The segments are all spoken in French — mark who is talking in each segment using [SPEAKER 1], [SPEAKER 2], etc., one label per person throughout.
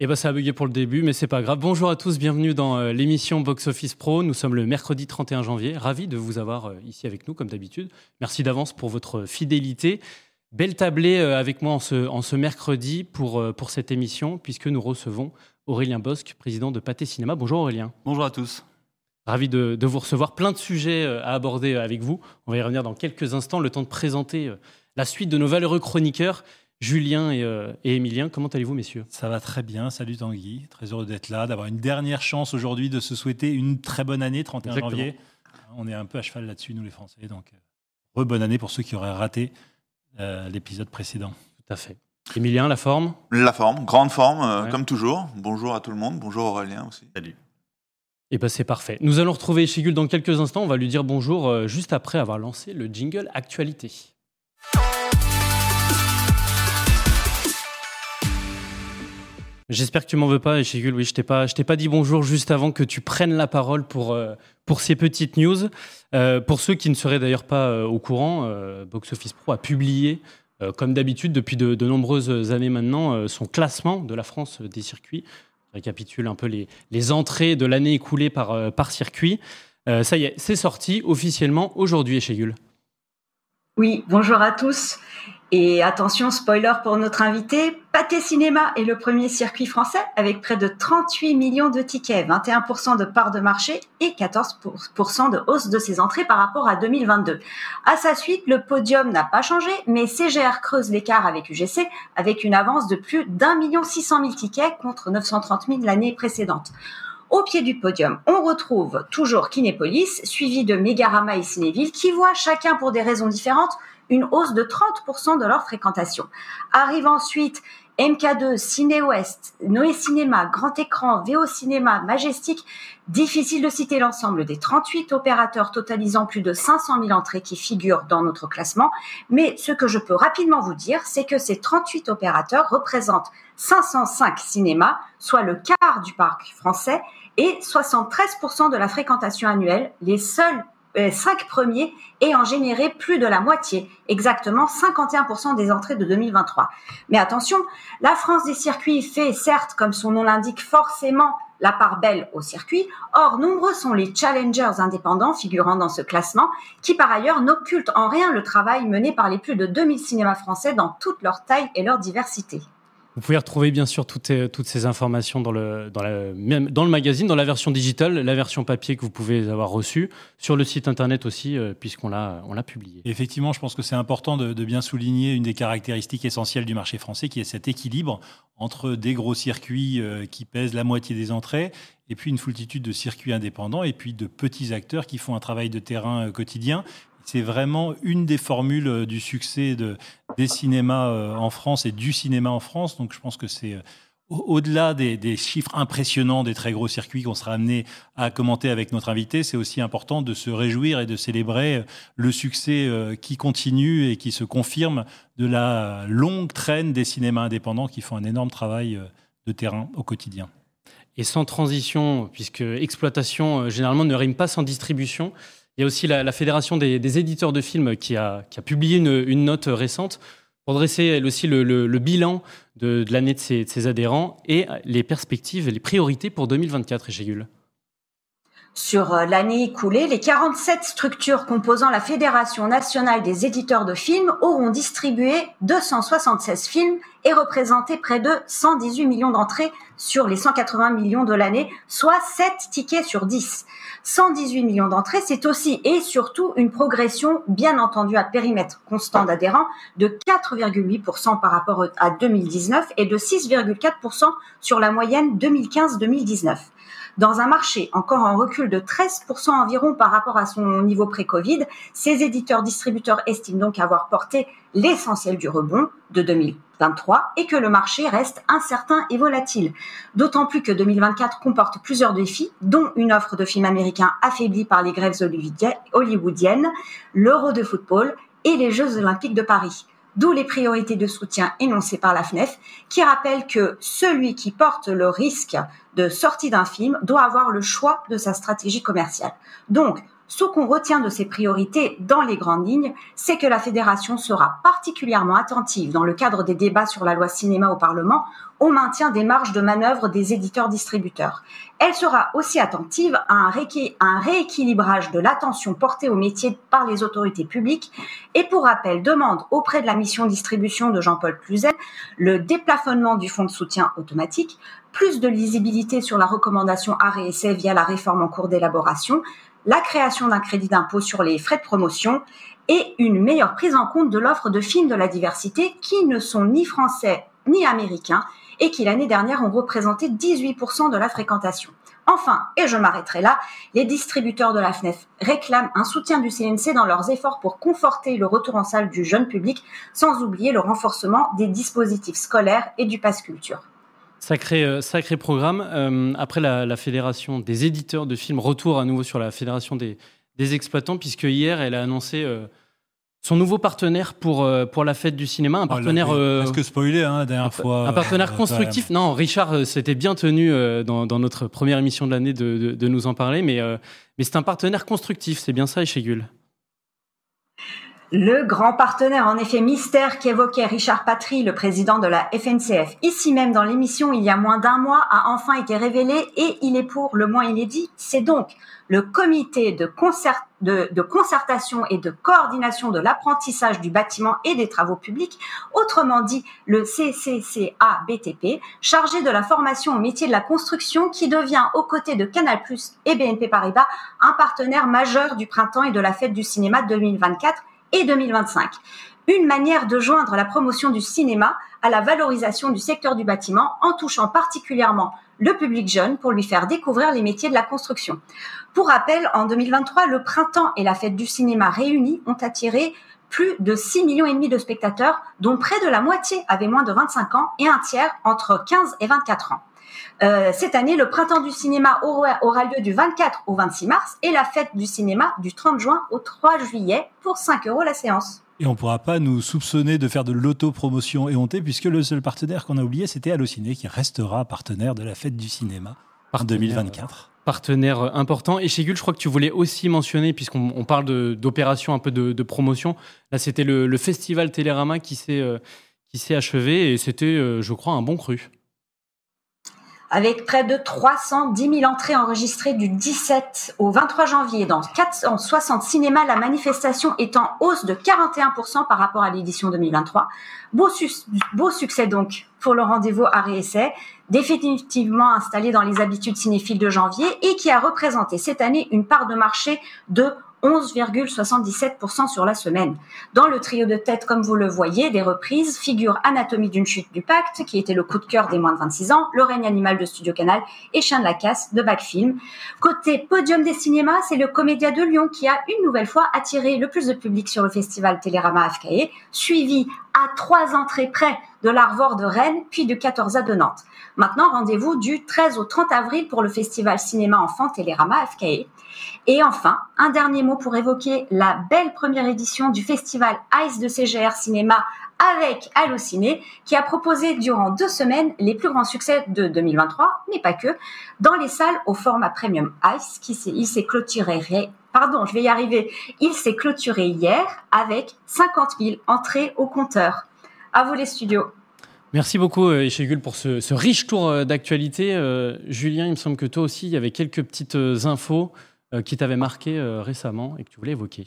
[SPEAKER 1] Eh ben, ça a bugué pour le début, mais c'est pas grave. Bonjour à tous, bienvenue dans euh, l'émission Box Office Pro. Nous sommes le mercredi 31 janvier. Ravi de vous avoir euh, ici avec nous, comme d'habitude. Merci d'avance pour votre fidélité. Belle tablée euh, avec moi en ce, en ce mercredi pour, pour cette émission, puisque nous recevons Aurélien Bosque, président de Pâté Cinéma. Bonjour Aurélien.
[SPEAKER 2] Bonjour à tous.
[SPEAKER 1] Ravi de, de, vous recevoir. Plein de sujets à aborder avec vous. On va y revenir dans quelques instants. Le temps de présenter la suite de nos valeureux chroniqueurs. Julien et, euh, et Emilien, comment allez-vous, messieurs?
[SPEAKER 2] Ça va très bien. Salut Tanguy. Très heureux d'être là, d'avoir une dernière chance aujourd'hui de se souhaiter une très bonne année, 31 janvier. On est un peu à cheval là-dessus, nous les Français. Donc, re bonne année pour ceux qui auraient raté euh, l'épisode précédent.
[SPEAKER 1] Tout à fait. Emilien, la forme?
[SPEAKER 3] La forme, grande forme, euh, comme toujours. Bonjour à tout le monde. Bonjour Aurélien aussi.
[SPEAKER 2] Salut.
[SPEAKER 1] Et eh ben c'est parfait. Nous allons retrouver Chigul dans quelques instants. On va lui dire bonjour juste après avoir lancé le jingle Actualité. J'espère que tu m'en veux pas, Echegul. Oui, je t'ai pas, je t'ai pas dit bonjour juste avant que tu prennes la parole pour, euh, pour ces petites news. Euh, pour ceux qui ne seraient d'ailleurs pas euh, au courant, Box Office Pro a publié, comme d'habitude depuis de, nombreuses années maintenant, son classement de la France des circuits. récapitule un peu les, les entrées de l'année écoulée par, par circuit. ça y est, c'est sorti officiellement aujourd'hui, Echegul.
[SPEAKER 4] Oui, bonjour à tous. Et attention, spoiler pour notre invité, Pâté Cinéma est le premier circuit français avec près de 38 millions de tickets, 21% de part de marché et 14% de hausse de ses entrées par rapport à 2022. À sa suite, le podium n'a pas changé, mais CGR creuse l'écart avec UGC avec une avance de plus d'un million six cent mille tickets contre 930 000 l'année précédente. Au pied du podium, on retrouve toujours Kinépolis, suivi de Mégarama et Cinéville, qui voient chacun pour des raisons différentes une hausse de 30% de leur fréquentation. Arrive ensuite MK2, Ciné Ouest, Noé Cinéma, Grand Écran, VO Cinéma, Majestic. Difficile de citer l'ensemble des 38 opérateurs totalisant plus de 500 000 entrées qui figurent dans notre classement. Mais ce que je peux rapidement vous dire, c'est que ces 38 opérateurs représentent 505 cinémas, soit le quart du parc français et 73% de la fréquentation annuelle. Les seuls cinq premiers et en générer plus de la moitié, exactement 51% des entrées de 2023. Mais attention, la France des circuits fait certes, comme son nom l'indique, forcément la part belle au circuit. Or, nombreux sont les challengers indépendants figurant dans ce classement, qui par ailleurs n'occultent en rien le travail mené par les plus de 2000 cinémas français dans toute leur taille et leur diversité.
[SPEAKER 1] Vous pouvez retrouver bien sûr toutes, ces informations dans le, magazine, dans la version digitale, la version papier que vous pouvez avoir reçue, sur le site internet aussi, euh, puisqu'on l'a, publié.
[SPEAKER 2] Effectivement, je pense que c'est important de, de, bien souligner une des caractéristiques essentielles du marché français, qui est cet équilibre entre des gros circuits euh, qui pèsent la moitié des entrées, et puis une foultitude de circuits indépendants, et puis de petits acteurs qui font un travail de terrain euh, quotidien c'est vraiment une des formules euh, du succès de, des cinémas euh, en France et du cinéma en France. Donc je pense que c'est euh, au-delà des, chiffres impressionnants des très gros circuits qu'on sera amené à commenter avec notre invité, c'est aussi important de se réjouir et de célébrer le succès qui continue et qui se confirme de la longue traîne des cinémas indépendants qui font un énorme travail de terrain au quotidien.
[SPEAKER 1] Et sans transition, puisque exploitation généralement ne rime pas sans distribution, il y a aussi la, Fédération des, éditeurs de films qui a, publié une, note récente pour dresser elle aussi le, bilan de, l'année de ses, adhérents et les perspectives et les priorités pour 2024, Echegul.
[SPEAKER 4] Sur euh, l'année écoulée, les 47 structures composant la Fédération nationale des éditeurs de films auront distribué 276 films et représenté près de 118 millions d'entrées sur les 180 millions de l'année, soit 7 tickets sur 10. 118 millions d'entrées, c'est aussi et surtout une progression, bien entendu à périmètre constant d'adhérents, de 4,8% par rapport à 2019 et de 6,4% sur la moyenne 2015-2019 dans un marché encore en recul de 13% environ par rapport à son niveau pré-Covid, ces éditeurs-distributeurs estiment donc avoir porté l'essentiel du rebond de 2023 et que le marché reste incertain et volatile. D'autant plus que 2024 comporte plusieurs défis, dont une offre de films américains affaiblie par les grèves hollywoodiennes, l'Euro de football et les Jeux olympiques de Paris d'où les priorités de soutien énoncées par la FNEF, qui rappelle que celui qui porte le risque de sortie d'un film doit avoir le choix de sa stratégie commerciale. Donc, Ce qu'on retient de ces priorités dans les grandes lignes, c'est que la fédération sera particulièrement attentive dans le cadre des débats sur la loi cinéma au Parlement au maintien des marges de manœuvre des éditeurs-distributeurs. Elle sera aussi attentive à un, rééquilibrage de l'attention portée au métier par les autorités publiques et pour rappel demande auprès de la mission distribution de Jean-Paul Cluzel le déplafonnement du fonds de soutien automatique, plus de lisibilité sur la recommandation arrêt via la réforme en cours d'élaboration, la création d'un crédit d'impôt sur les frais de promotion et une meilleure prise en compte de l'offre de films de la diversité qui ne sont ni français ni américains et qui l'année dernière ont représenté 18% de la fréquentation. Enfin, et je m'arrêterai là, les distributeurs de la FNEF réclament un soutien du CNC dans leurs efforts pour conforter le retour en salle du jeune public, sans oublier le renforcement des dispositifs scolaires et du pass culture.
[SPEAKER 1] Sacré, euh, sacré programme. Euh, après la, fédération des éditeurs de films, retour à nouveau sur la fédération des, exploitants, puisque hier, elle a annoncé euh, son nouveau partenaire pour, pour la fête du cinéma. Un oh, partenaire.
[SPEAKER 2] Est-ce que spoilé, hein, la dernière fois
[SPEAKER 1] Un partenaire constructif. Non, Richard s'était bien tenu dans, notre première émission de l'année de, de, nous en parler, mais, mais c'est un partenaire constructif, c'est bien ça, Echegul?
[SPEAKER 4] Le grand partenaire, en effet, mystère qu'évoquait Richard Patry, le président de la FNCF, ici même dans l'émission il y a moins d'un mois, a enfin été révélé et il est pour le moins inédit. C'est donc le comité de, de, concertation et de coordination de l'apprentissage du bâtiment et des travaux publics, autrement dit le CCCA-BTP, chargé de la formation au métier de la construction qui devient, aux côtés de Canal+, et BNP Paribas, un partenaire majeur du printemps et de la fête du cinéma 2024 et 2025. Une manière de joindre la promotion du cinéma à la valorisation du secteur du bâtiment en touchant particulièrement le public jeune pour lui faire découvrir les métiers de la construction. Pour rappel, en 2023, le printemps et la fête du cinéma réunis ont attiré plus de 6 millions et demi de spectateurs, dont près de la moitié avaient moins de 25 ans et un tiers entre 15 et 24 ans. Euh, cette année, le printemps du cinéma aura, lieu du 24 au 26 mars et la fête du cinéma du 30 juin au 3 juillet pour 5 euros la séance.
[SPEAKER 2] Et on ne pourra pas nous soupçonner de faire de l'autopromotion éhontée puisque le seul partenaire qu'on a oublié, c'était Allociné qui restera partenaire de la fête du cinéma en 2024
[SPEAKER 1] partenaire important. Et chez Gul, je crois que tu voulais aussi mentionner, puisqu'on parle d'opération un peu de, promotion, là c'était le, festival Télérama qui s'est euh, achevé et c'était, euh, je crois, un bon cru
[SPEAKER 4] avec près de 310 000 entrées enregistrées du 17 au 23 janvier dans 460 cinémas, la manifestation est en hausse de 41% par rapport à l'édition 2023. Beau, succès donc pour le rendez-vous à réessai, définitivement installé dans les habitudes cinéphiles de janvier et qui a représenté cette année une part de marché de 11,77% sur la semaine. Dans le trio de tête, comme vous le voyez, des reprises figurent Anatomie d'une chute du pacte, qui était le coup de cœur des moins de 26 ans, Le règne animal de Studio Canal et Chien de la casse de Backfilm. Côté podium des cinémas, c'est le Comédia de Lyon qui a une nouvelle fois attiré le plus de public sur le festival Télérama AFKE, suivi à trois entrées près de l'Arvor de Rennes, puis du 14 A de Nantes. Maintenant, rendez-vous du 13 au 30 avril pour le festival cinéma enfant Télérama FKE. Et enfin, un dernier mot pour évoquer la belle première édition du festival Ice de CGR Cinéma avec Allociné, qui a proposé durant deux semaines les plus grands succès de 2023, mais pas que, dans les salles au format Premium Ice, qui il s'est clôturé, pardon, je vais y arriver, il s'est clôturé hier avec 50 000 entrées au compteur. À vous les studios.
[SPEAKER 1] Merci beaucoup, Echegul, pour ce, riche tour euh, d'actualité. Euh, Julien, il me semble que toi aussi, il y avait quelques petites euh, infos qui t'avaient marqué récemment et que tu voulais évoquer.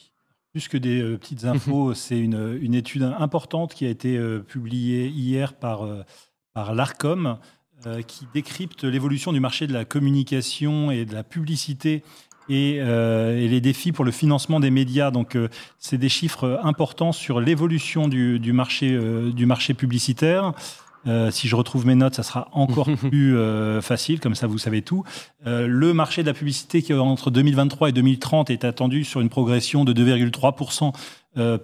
[SPEAKER 2] Plus que des petites infos, c'est une, une, étude importante qui a été publiée hier par, par l'ARCOM, qui décrypte l'évolution du marché de la communication et de la publicité et, et, les défis pour le financement des médias. Donc, c'est des chiffres importants sur l'évolution du, du, marché, du marché publicitaire. Euh, si je retrouve mes notes, ça sera encore plus euh, facile, comme ça vous savez tout. Euh, le marché de la publicité qui entre 2023 et 2030 est attendu sur une progression de 2,3%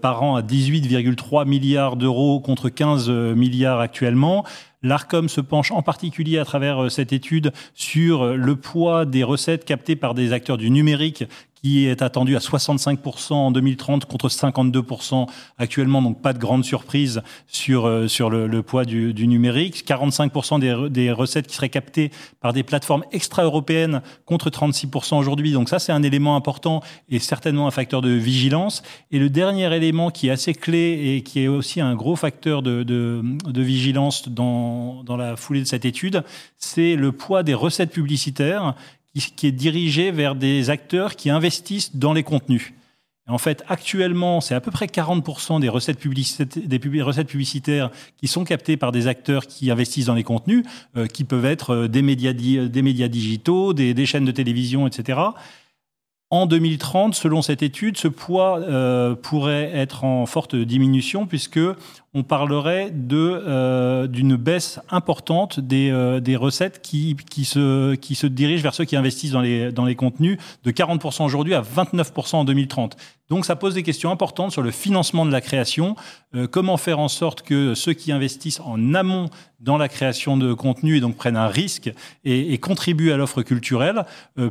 [SPEAKER 2] par an à 18,3 milliards d'euros contre 15 milliards actuellement. L'ARCOM se penche en particulier à travers cette étude sur le poids des recettes captées par des acteurs du numérique est attendu à 65% en 2030 contre 52% actuellement, donc pas de grande surprise sur, euh, sur le, poids du, numérique. 45% des, des, recettes qui seraient captées par des plateformes extra-européennes contre 36% aujourd'hui. Donc ça, c'est un élément important et certainement un facteur de vigilance. Et le dernier élément qui est assez clé et qui est aussi un gros facteur de, de, de vigilance dans, dans la foulée de cette étude, c'est le poids des recettes publicitaires qui est dirigé vers des acteurs qui investissent dans les contenus. En fait, actuellement, c'est à peu près 40% des recettes, des recettes publicitaires qui sont captées par des acteurs qui investissent dans les contenus, euh, qui peuvent être euh, des médias, digitaux, des, des, chaînes de télévision, etc. En 2030, selon cette étude, ce poids euh, pourrait être en forte diminution puisque on parlerait euh, d'une baisse importante des, euh, recettes qui, se, dirigent vers ceux qui investissent dans les, contenus de 40% aujourd'hui à 29% en 2030. Donc ça pose des questions importantes sur le financement de la création. Euh, comment faire en sorte que ceux qui investissent en amont dans la création de contenu et donc prennent un risque et, contribuent à l'offre culturelle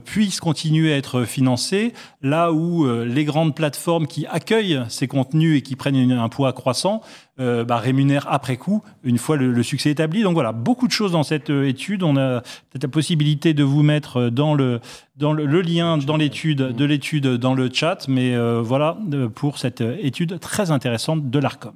[SPEAKER 2] puissent continuer à être financés là où les grandes plateformes qui accueillent ces contenus et qui prennent un poids croissant euh, bah, rémunèrent après coup une fois le, le, succès établi. Donc voilà, beaucoup de choses dans cette étude. On a peut-être la possibilité de vous mettre dans le dans le, le lien dans l'étude de l'étude dans le chat, mais voilà pour cette étude très intéressante de l'Arcom.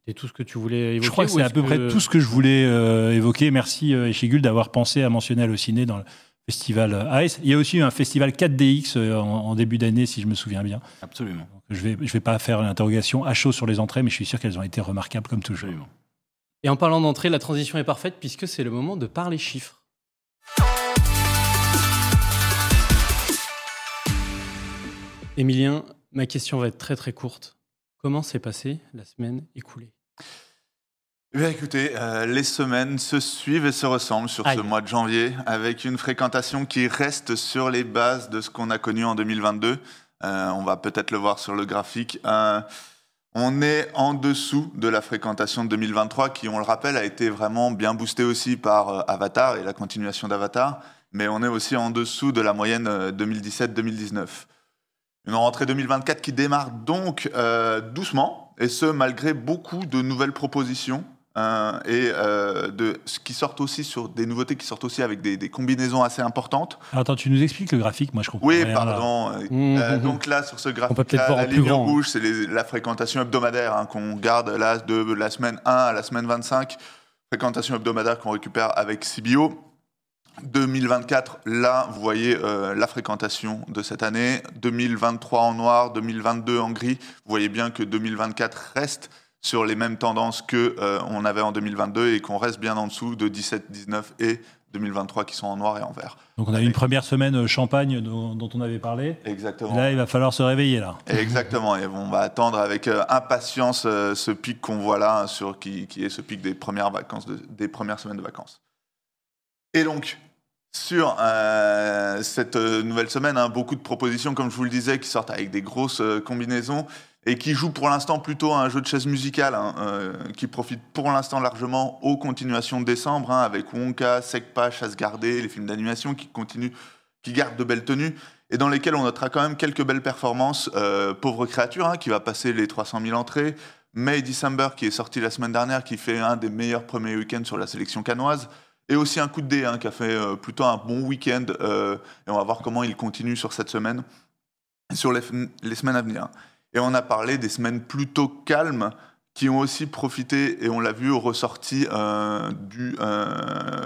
[SPEAKER 1] C'était tout ce que tu voulais évoquer
[SPEAKER 2] Je crois que c'est à peu près tout ce que je voulais euh, évoquer. Merci euh, Echigul d'avoir pensé à mentionner Allociné dans le festival Ice. Il y a aussi eu un festival 4DX euh, en, début d'année, si je me souviens bien.
[SPEAKER 3] Absolument.
[SPEAKER 2] je ne vais, je vais pas faire l'interrogation à chaud sur les entrées, mais je suis sûr qu'elles ont été remarquables comme toujours. Absolument.
[SPEAKER 1] Et en parlant d'entrée, la transition est parfaite puisque c'est le moment de parler chiffres. Émilien, Ma question va être très très courte. Comment s'est passée la semaine écoulée?
[SPEAKER 3] Eh écoutez, euh, les semaines se suivent et se ressemblent sur ce mois de janvier, avec une fréquentation qui reste sur les bases de ce qu'on a connu en 2022. Euh, on va peut-être le voir sur le graphique. Euh, on est en dessous de la fréquentation de 2023, qui, on le rappelle, a été vraiment bien boostée aussi par Avatar et la continuation d'Avatar, mais on est aussi en dessous de la moyenne 2017-2019. Une rentrée 2024 qui démarre donc doucement, et ce malgré beaucoup de nouvelles propositions euh, et euh, de ce qui sortent aussi sur des nouveautés qui sortent aussi avec des, des combinaisons assez importantes.
[SPEAKER 2] attends, tu nous expliques le graphique, moi je comprends.
[SPEAKER 3] Oui, pardon. Mmh, mmh, donc là, sur ce graphique, la ligne rouge, c'est la fréquentation hebdomadaire hein, qu'on garde là de la semaine 1 à la semaine 25, fréquentation hebdomadaire qu'on récupère avec CBO. 2024, là, vous voyez euh, la fréquentation de cette année. 2023 en noir, 2022 en gris. Vous voyez bien que 2024 reste sur les mêmes tendances que euh, on avait en 2022 et qu'on reste bien en dessous de 17, 19 et 2023 qui sont en noir et en vert.
[SPEAKER 2] Donc on a eu une première semaine euh, champagne dont, on avait parlé.
[SPEAKER 3] Exactement.
[SPEAKER 2] là, il va falloir se réveiller là.
[SPEAKER 3] Exactement. Et on va attendre avec impatience ce pic qu'on voit là, sur, qui, qui, est ce pic des premières vacances, des premières semaines de vacances. Et donc, sur euh, cette euh, nouvelle semaine, hein, beaucoup de propositions, comme je vous le disais, qui sortent avec des grosses euh, combinaisons et qui jouent pour l'instant plutôt à un jeu de chaise musicale, hein, qui profite pour l'instant largement aux continuations de décembre, hein, avec Wonka, Secpa, Chasse gardée, les films d'animation qui continuent, qui gardent de belles tenues, et dans lesquels on notera quand même quelques belles performances. Pauvre créature, qui va passer les 300 000 entrées. May December, qui est sorti la semaine dernière, qui fait un des meilleurs premiers week-ends sur la sélection canoise. Et aussi un coup de dé hein, qui a fait euh, plutôt un bon week-end. Euh, et on va voir comment il continue sur cette semaine, sur les, semaines à venir. Et on a parlé des semaines plutôt calmes qui ont aussi profité, et on l'a vu aux ressorties euh, du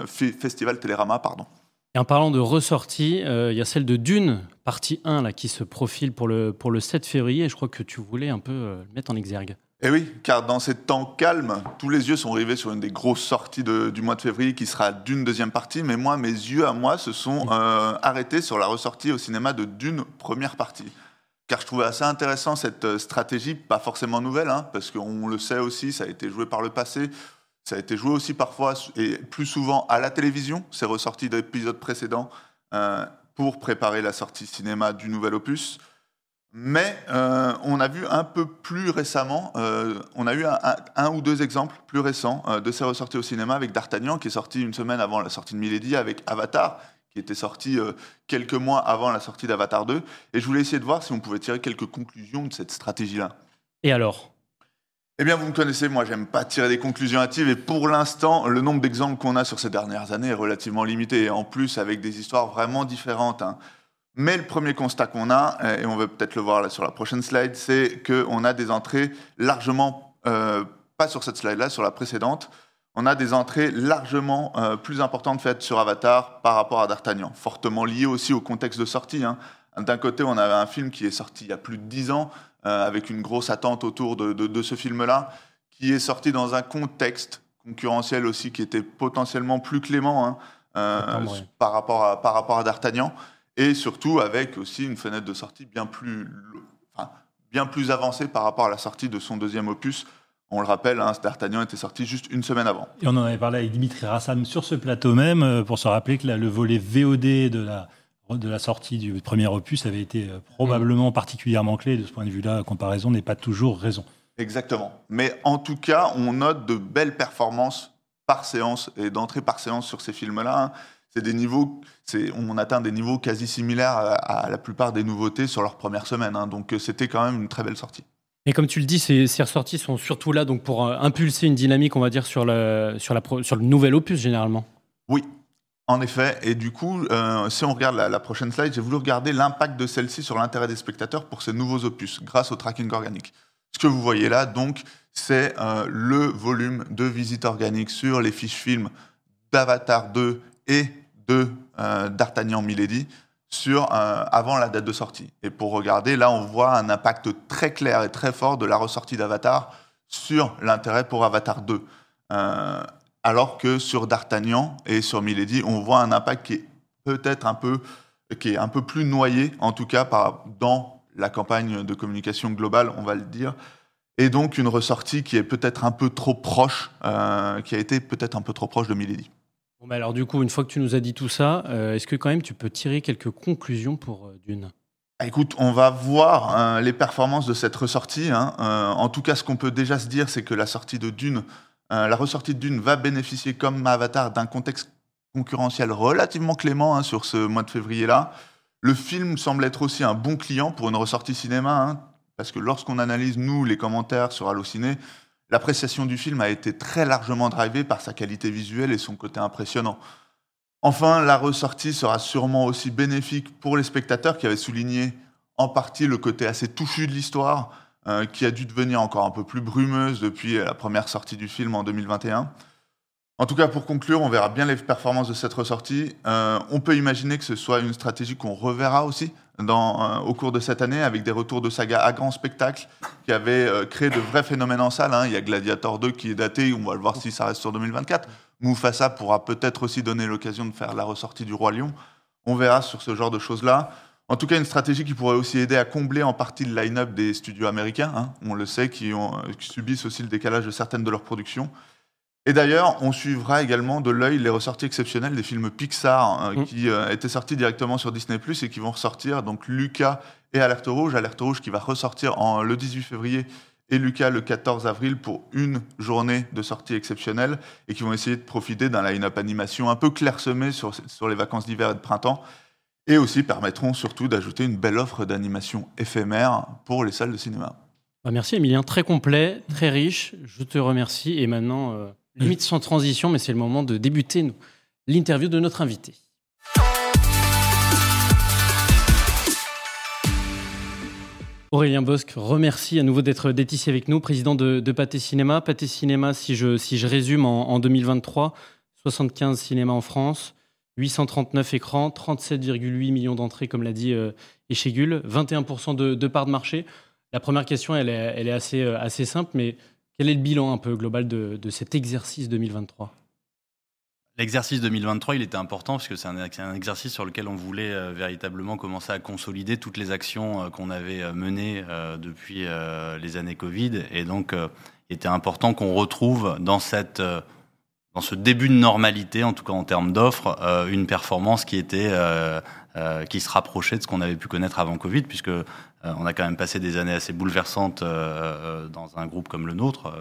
[SPEAKER 3] festival Télérama. Pardon.
[SPEAKER 1] Et en parlant de ressorties, il y a celle de Dune, partie 1, là, qui se profile pour le, pour le 7 février. Et je crois que tu voulais un peu le mettre en exergue.
[SPEAKER 3] Eh oui, car dans ces temps calmes, tous les yeux sont rivés sur une des grosses sorties du mois de février qui sera d'une deuxième partie, mais moi, mes yeux à moi se sont euh, arrêtés sur la ressortie au cinéma de Dune première partie. Car je trouvais assez intéressant cette euh, stratégie, pas forcément nouvelle, hein, parce qu'on le sait aussi, ça a été joué par le passé, ça a été joué aussi parfois et plus souvent à la télévision, c'est ressorti d'épisodes précédents euh, pour préparer la sortie cinéma du nouvel opus. Mais euh, on a vu un peu plus récemment, on a eu un, ou deux exemples plus récents de ces ressorties au cinéma avec D'Artagnan qui est sorti une semaine avant la sortie de Milady avec Avatar, qui était sorti quelques mois avant la sortie d'Avatar 2. Et je voulais essayer de voir si on pouvait tirer quelques conclusions de cette stratégie-là.
[SPEAKER 1] Et alors?
[SPEAKER 3] Eh bien, vous me connaissez, moi, j'aime pas tirer des conclusions hâtives. Et pour l'instant, le nombre d'exemples qu'on a sur ces dernières années est relativement limité. Et en plus, avec des histoires vraiment différentes. Hein. Mais le premier constat qu'on a, euh, et on va peut-être le voir là sur la prochaine slide, c'est qu'on a des entrées largement, euh, pas sur cette slide-là, sur la précédente, on a des entrées largement euh, plus importantes faites sur Avatar par rapport à D'Artagnan, fortement liées aussi au contexte de sortie. Hein. D'un côté, on avait un film qui est sorti il y a plus de dix ans, euh, avec une grosse attente autour de, ce film-là, qui est sorti dans un contexte concurrentiel aussi qui était potentiellement plus clément hein, euh, par rapport à, par rapport à D'Artagnan, et surtout avec aussi une fenêtre de sortie bien plus, bien plus avancée par rapport à la sortie de son deuxième opus. On le rappelle, hein, D'Artagnan était sorti juste une semaine avant.
[SPEAKER 2] Et on en avait parlé avec Dimitri Rassam sur ce plateau même, euh, pour se rappeler que le volet VOD de la, de la sortie du premier opus avait été euh, probablement particulièrement clé. De ce point de vue-là, la comparaison n'est pas toujours raison.
[SPEAKER 3] Exactement. Mais en tout cas, on note de belles performances par séance et d'entrée par séance sur ces films-là. Hein. C'est des niveaux, on atteint des niveaux quasi similaires à, la plupart des nouveautés sur leur première semaine. Hein. Donc euh, c'était quand même une très belle sortie.
[SPEAKER 1] Et comme tu le dis, ces, ces ressorties sont surtout là donc pour euh, impulser une dynamique, on va dire, sur, le, sur, le nouvel opus généralement.
[SPEAKER 3] Oui, en effet, et du coup, euh, si on regarde la, prochaine slide, j'ai voulu regarder l'impact de celle-ci sur l'intérêt des spectateurs pour ces nouveaux opus, grâce au tracking organique. Ce que vous voyez là, donc, c'est euh, le volume de visites organiques sur les fiches films d'Avatar 2 et de d'Artagnan Milady sur, avant la date de sortie. Et pour regarder, là, on voit un impact très clair et très fort de la ressortie d'Avatar sur l'intérêt pour Avatar 2 alors que sur D'Artagnan et sur Milady, on voit un impact qui est peut-être un peu, qui est un peu plus noyé, en tout cas dans la campagne de communication globale, on va le dire, et donc une ressortie qui est peut-être un peu trop proche, euh, qui a été peut-être un peu trop proche de Milady.
[SPEAKER 1] Bah alors du coup, une fois que tu nous as dit tout ça, euh, est-ce que quand même tu peux tirer quelques conclusions pour euh, Dune?
[SPEAKER 3] Ah, Écoute, on va voir les performances de cette ressortie. Hein. en tout cas, ce qu'on peut déjà se dire, c'est que la sortie de Dune euh, la ressortie de Dune va bénéficier, comme Avatar, d'un contexte concurrentiel relativement clément hein, sur ce mois de février-là. Le film semble être aussi un bon client pour une ressortie cinéma, hein, parce que lorsqu'on analyse, nous, les commentaires sur Allociné, l'appréciation du film a été très largement drivée par sa qualité visuelle et son côté impressionnant. Enfin, la ressortie sera sûrement aussi bénéfique pour les spectateurs qui avaient souligné en partie le côté assez touffu de l'histoire, euh, qui a dû devenir encore un peu plus brumeuse depuis la première sortie du film en 2021. En tout cas, pour conclure, on verra bien les performances de cette ressortie. Euh, on peut imaginer que ce soit une stratégie qu'on reverra aussi euh, au cours de cette année, avec des retours de saga à grand spectacle qui avaient créé de vrais phénomènes en salle. Hein. Il y a Gladiator 2 qui est daté, on va le voir si ça reste sur 2024. Mufasa pourra peut-être aussi donner l'occasion de faire la ressortie du Roi Lion. On verra sur ce genre de choses-là. En tout cas, une stratégie qui pourrait aussi aider à combler en partie le line-up des studios américains, hein. on le sait, qui, ont, subissent aussi le décalage de certaines de leurs productions. Et d'ailleurs, on suivra également de l'œil les ressorties exceptionnelles des films Pixar hein, mm. qui euh, étaient sortis directement sur Disney Plus et qui vont ressortir. Donc Lucas et Alerte Rouge. Alerte Rouge qui va ressortir en, le 18 février et Lucas le 14 avril pour une journée de sortie exceptionnelle et qui vont essayer de profiter d'un line-up animation un peu clairsemé sur, sur les vacances d'hiver et de printemps et aussi permettront surtout d'ajouter une belle offre d'animation éphémère pour les salles de cinéma.
[SPEAKER 1] Bah, merci Emilien, très complet, très riche, je te remercie. Et maintenant, euh, limite sans transition, mais c'est le moment de débuter l'interview de notre invité. Aurélien Bosque, remercie à nouveau d'être ici avec nous, président de, Pathé Cinéma. Pathé Cinéma, si je, résume en, en 2023, 75 cinémas en France, 839 écrans, 37,8 millions d'entrées, comme l'a dit euh, 21% de, part de marché. La première question, elle est, euh, assez, simple, mais quel est le bilan un peu global de, cet exercice 2023
[SPEAKER 5] L'exercice 2023, il était important parce que c'est un, exercice sur lequel on voulait euh, véritablement commencer à consolider toutes les actions euh, qu'on avait menées depuis les années Covid. Et donc, il était important qu'on retrouve dans cette dans ce début de normalité, en tout cas en termes d'offres, euh, une performance qui était euh, euh, qui se rapprochait de ce qu'on avait pu connaître avant Covid, puisque on a quand même passé des années assez bouleversantes dans un groupe comme le nôtre,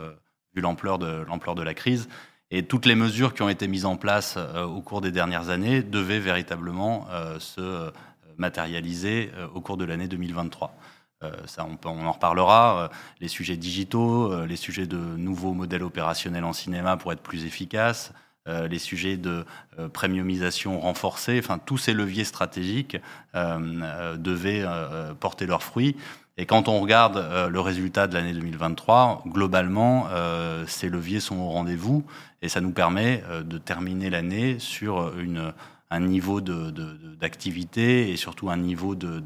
[SPEAKER 5] vu l'ampleur de l'ampleur de la crise. Et toutes les mesures qui ont été mises en place au cours des dernières années devaient véritablement se matérialiser au cours de l'année 2023. Ça, on, on, en reparlera. Les sujets digitaux, les sujets de nouveaux modèles opérationnels en cinéma pour être plus efficaces, euh, les sujets de euh, premiumisation renforcée, enfin tous ces leviers stratégiques euh, devaient porter leurs fruits. Et quand on regarde le résultat de l'année 2023, globalement, ces leviers sont au rendez-vous et ça nous permet de terminer l'année sur une, un niveau d'activité de, et surtout un niveau de,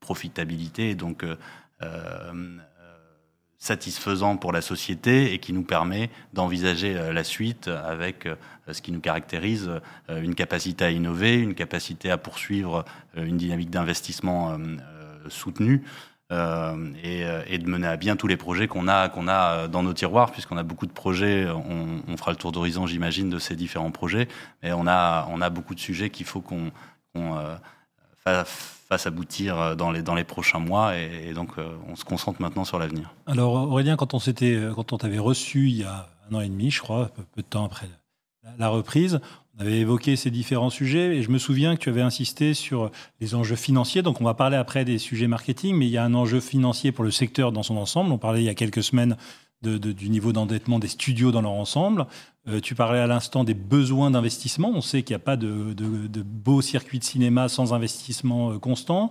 [SPEAKER 5] profitabilité. Donc, satisfaisant pour la société et qui nous permet d'envisager euh, la suite avec euh, ce qui nous caractérise, euh, une capacité à innover, une capacité à poursuivre une dynamique d'investissement soutenue. et, de mener à bien tous les projets qu'on a, a dans nos tiroirs, puisqu'on a beaucoup de projets. On, fera le tour d'horizon, j'imagine, de ces différents projets. Mais on a, on a beaucoup de sujets qu'il faut qu'on fasse aboutir euh, dans les, dans les prochains mois. Et, donc, euh, on se concentre maintenant sur l'avenir.
[SPEAKER 2] Alors, Aurélien, quand on s'était, euh, quand on t'avait reçu il y a un an et demi, je crois, peu, peu de temps après la, reprise, on avait évoqué ces différents sujets et je me souviens que tu avais insisté sur les enjeux financiers. Donc, on va parler après des sujets marketing, mais il y a un enjeu financier pour le secteur dans son ensemble. On parlait il y a quelques semaines du niveau d'endettement des studios dans leur ensemble. Euh, tu parlais à l'instant des besoins d'investissement. On sait qu'il n'y a pas de, de, beaux circuits de cinéma sans investissement euh, constant.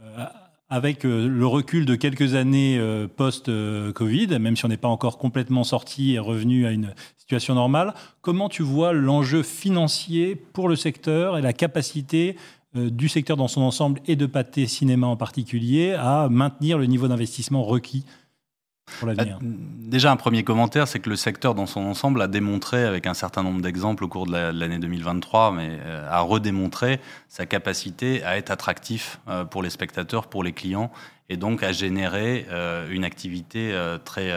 [SPEAKER 2] Euh, avec le recul de quelques années post-Covid, même si on n'est pas encore complètement sorti et revenu à une situation normale, comment tu vois l'enjeu financier pour le secteur et la capacité du secteur dans son ensemble et de Pâté Cinéma en particulier à maintenir le niveau d'investissement requis
[SPEAKER 5] bah, déjà, un premier commentaire, c'est que le secteur dans son ensemble a démontré, avec un certain nombre d'exemples au cours de l'année 2023, mais euh, a redémontré sa capacité à être attractif euh, pour les spectateurs, pour les clients, et donc à générer euh, une activité très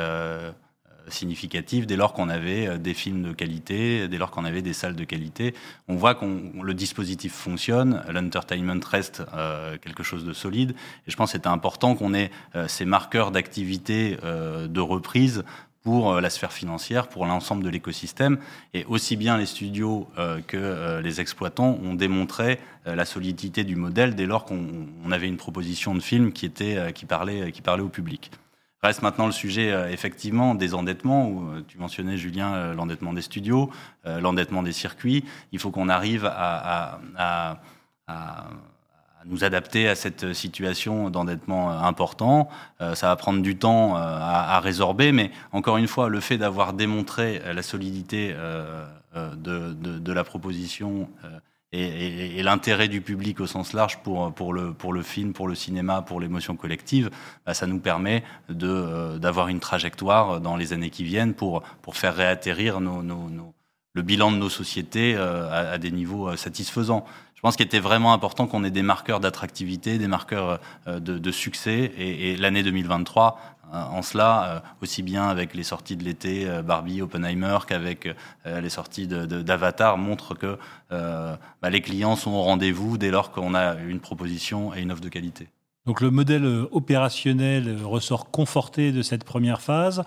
[SPEAKER 5] significative dès lors qu'on avait euh, des films de qualité, dès lors qu'on avait des salles de qualité. On voit que le dispositif fonctionne, l'entertainment reste euh, quelque chose de solide. Et je pense que c'était important qu'on ait euh, ces marqueurs d'activité de reprise pour la sphère financière, pour l'ensemble de l'écosystème. Et aussi bien les studios que les exploitants ont démontré la solidité du modèle dès lors qu'on avait une proposition de film qui, était, qui, parlait, qui parlait au public. Reste maintenant le sujet, euh, effectivement, des endettements, où euh, tu mentionnais, Julien, euh, l'endettement des studios, l'endettement des circuits. Il faut qu'on arrive à, nous adapter à cette situation d'endettement important. ça va prendre du temps à, résorber, mais encore une fois, le fait d'avoir démontré la solidité de, la proposition et, l'intérêt du public au sens large pour, pour, le, pour le film, pour le cinéma, pour l'émotion collective, bah, ça nous permet euh, d'avoir une trajectoire dans les années qui viennent pour, pour faire réatterrir le bilan de nos sociétés euh, à, des niveaux euh, satisfaisants. Je pense qu'il était vraiment important qu'on ait des marqueurs d'attractivité, des marqueurs de, de succès. Et, l'année 2023 euh, en cela, euh, aussi bien avec les sorties de l'été, euh, Barbie, Oppenheimer, qu'avec les sorties d'Avatar, montre que bah, les clients sont au rendez-vous dès lors qu'on a une proposition et une offre de qualité.
[SPEAKER 2] Donc le modèle opérationnel ressort conforté de cette première phase.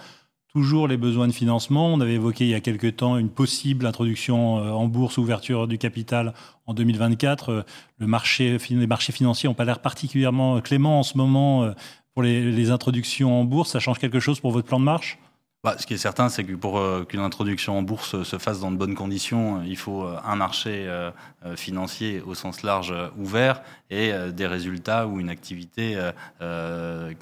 [SPEAKER 2] Toujours les besoins de financement. On avait évoqué il y a quelques temps une possible introduction en bourse, ouverture du capital en 2024. Le marché, les marchés financiers n'ont pas l'air particulièrement cléments en ce moment pour les, introductions en bourse, ça change quelque chose pour votre plan de marche?
[SPEAKER 5] Bah, ce qui est certain, c'est que pour euh, qu'une introduction en bourse se fasse dans de bonnes conditions, il faut euh, un marché euh, financier au sens large ouvert et des résultats ou une activité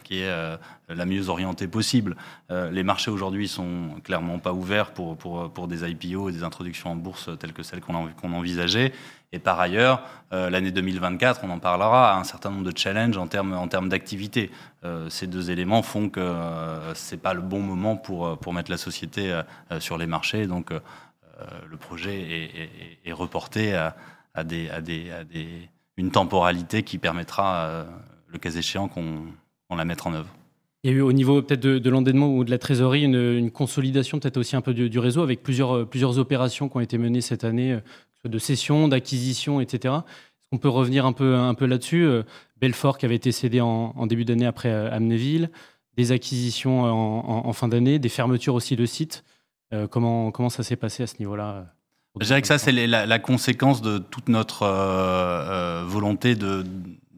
[SPEAKER 5] qui est la mieux orientée possible. les marchés aujourd'hui sont clairement pas ouverts pour, pour, pour des IPO et des introductions en bourse telles que celles qu'on envisageait. Et par ailleurs, euh, l'année 2024, on en parlera, a un certain nombre de challenges en termes, en termes d'activité. Euh, ces deux éléments font que euh, ce n'est pas le bon moment pour, pour mettre la société sur les marchés. Donc le projet est, reporté à, des, à, des, à des, une temporalité qui permettra, le cas échéant, qu'on la mette en œuvre.
[SPEAKER 1] Il y a eu au niveau peut-être de, l'endettement ou de la trésorerie une, consolidation peut-être aussi un peu du, du, réseau avec plusieurs, plusieurs opérations qui ont été menées cette année de cession, d'acquisition, etc. Est-ce qu'on peut revenir un peu, un peu là-dessus euh, Belfort qui avait été cédé en, début d'année après euh, Amnéville, des acquisitions en, fin d'année, des fermetures aussi de sites. comment, comment ça s'est passé à ce niveau-là
[SPEAKER 5] Je dirais que ça, c'est la, la, conséquence de toute notre volonté de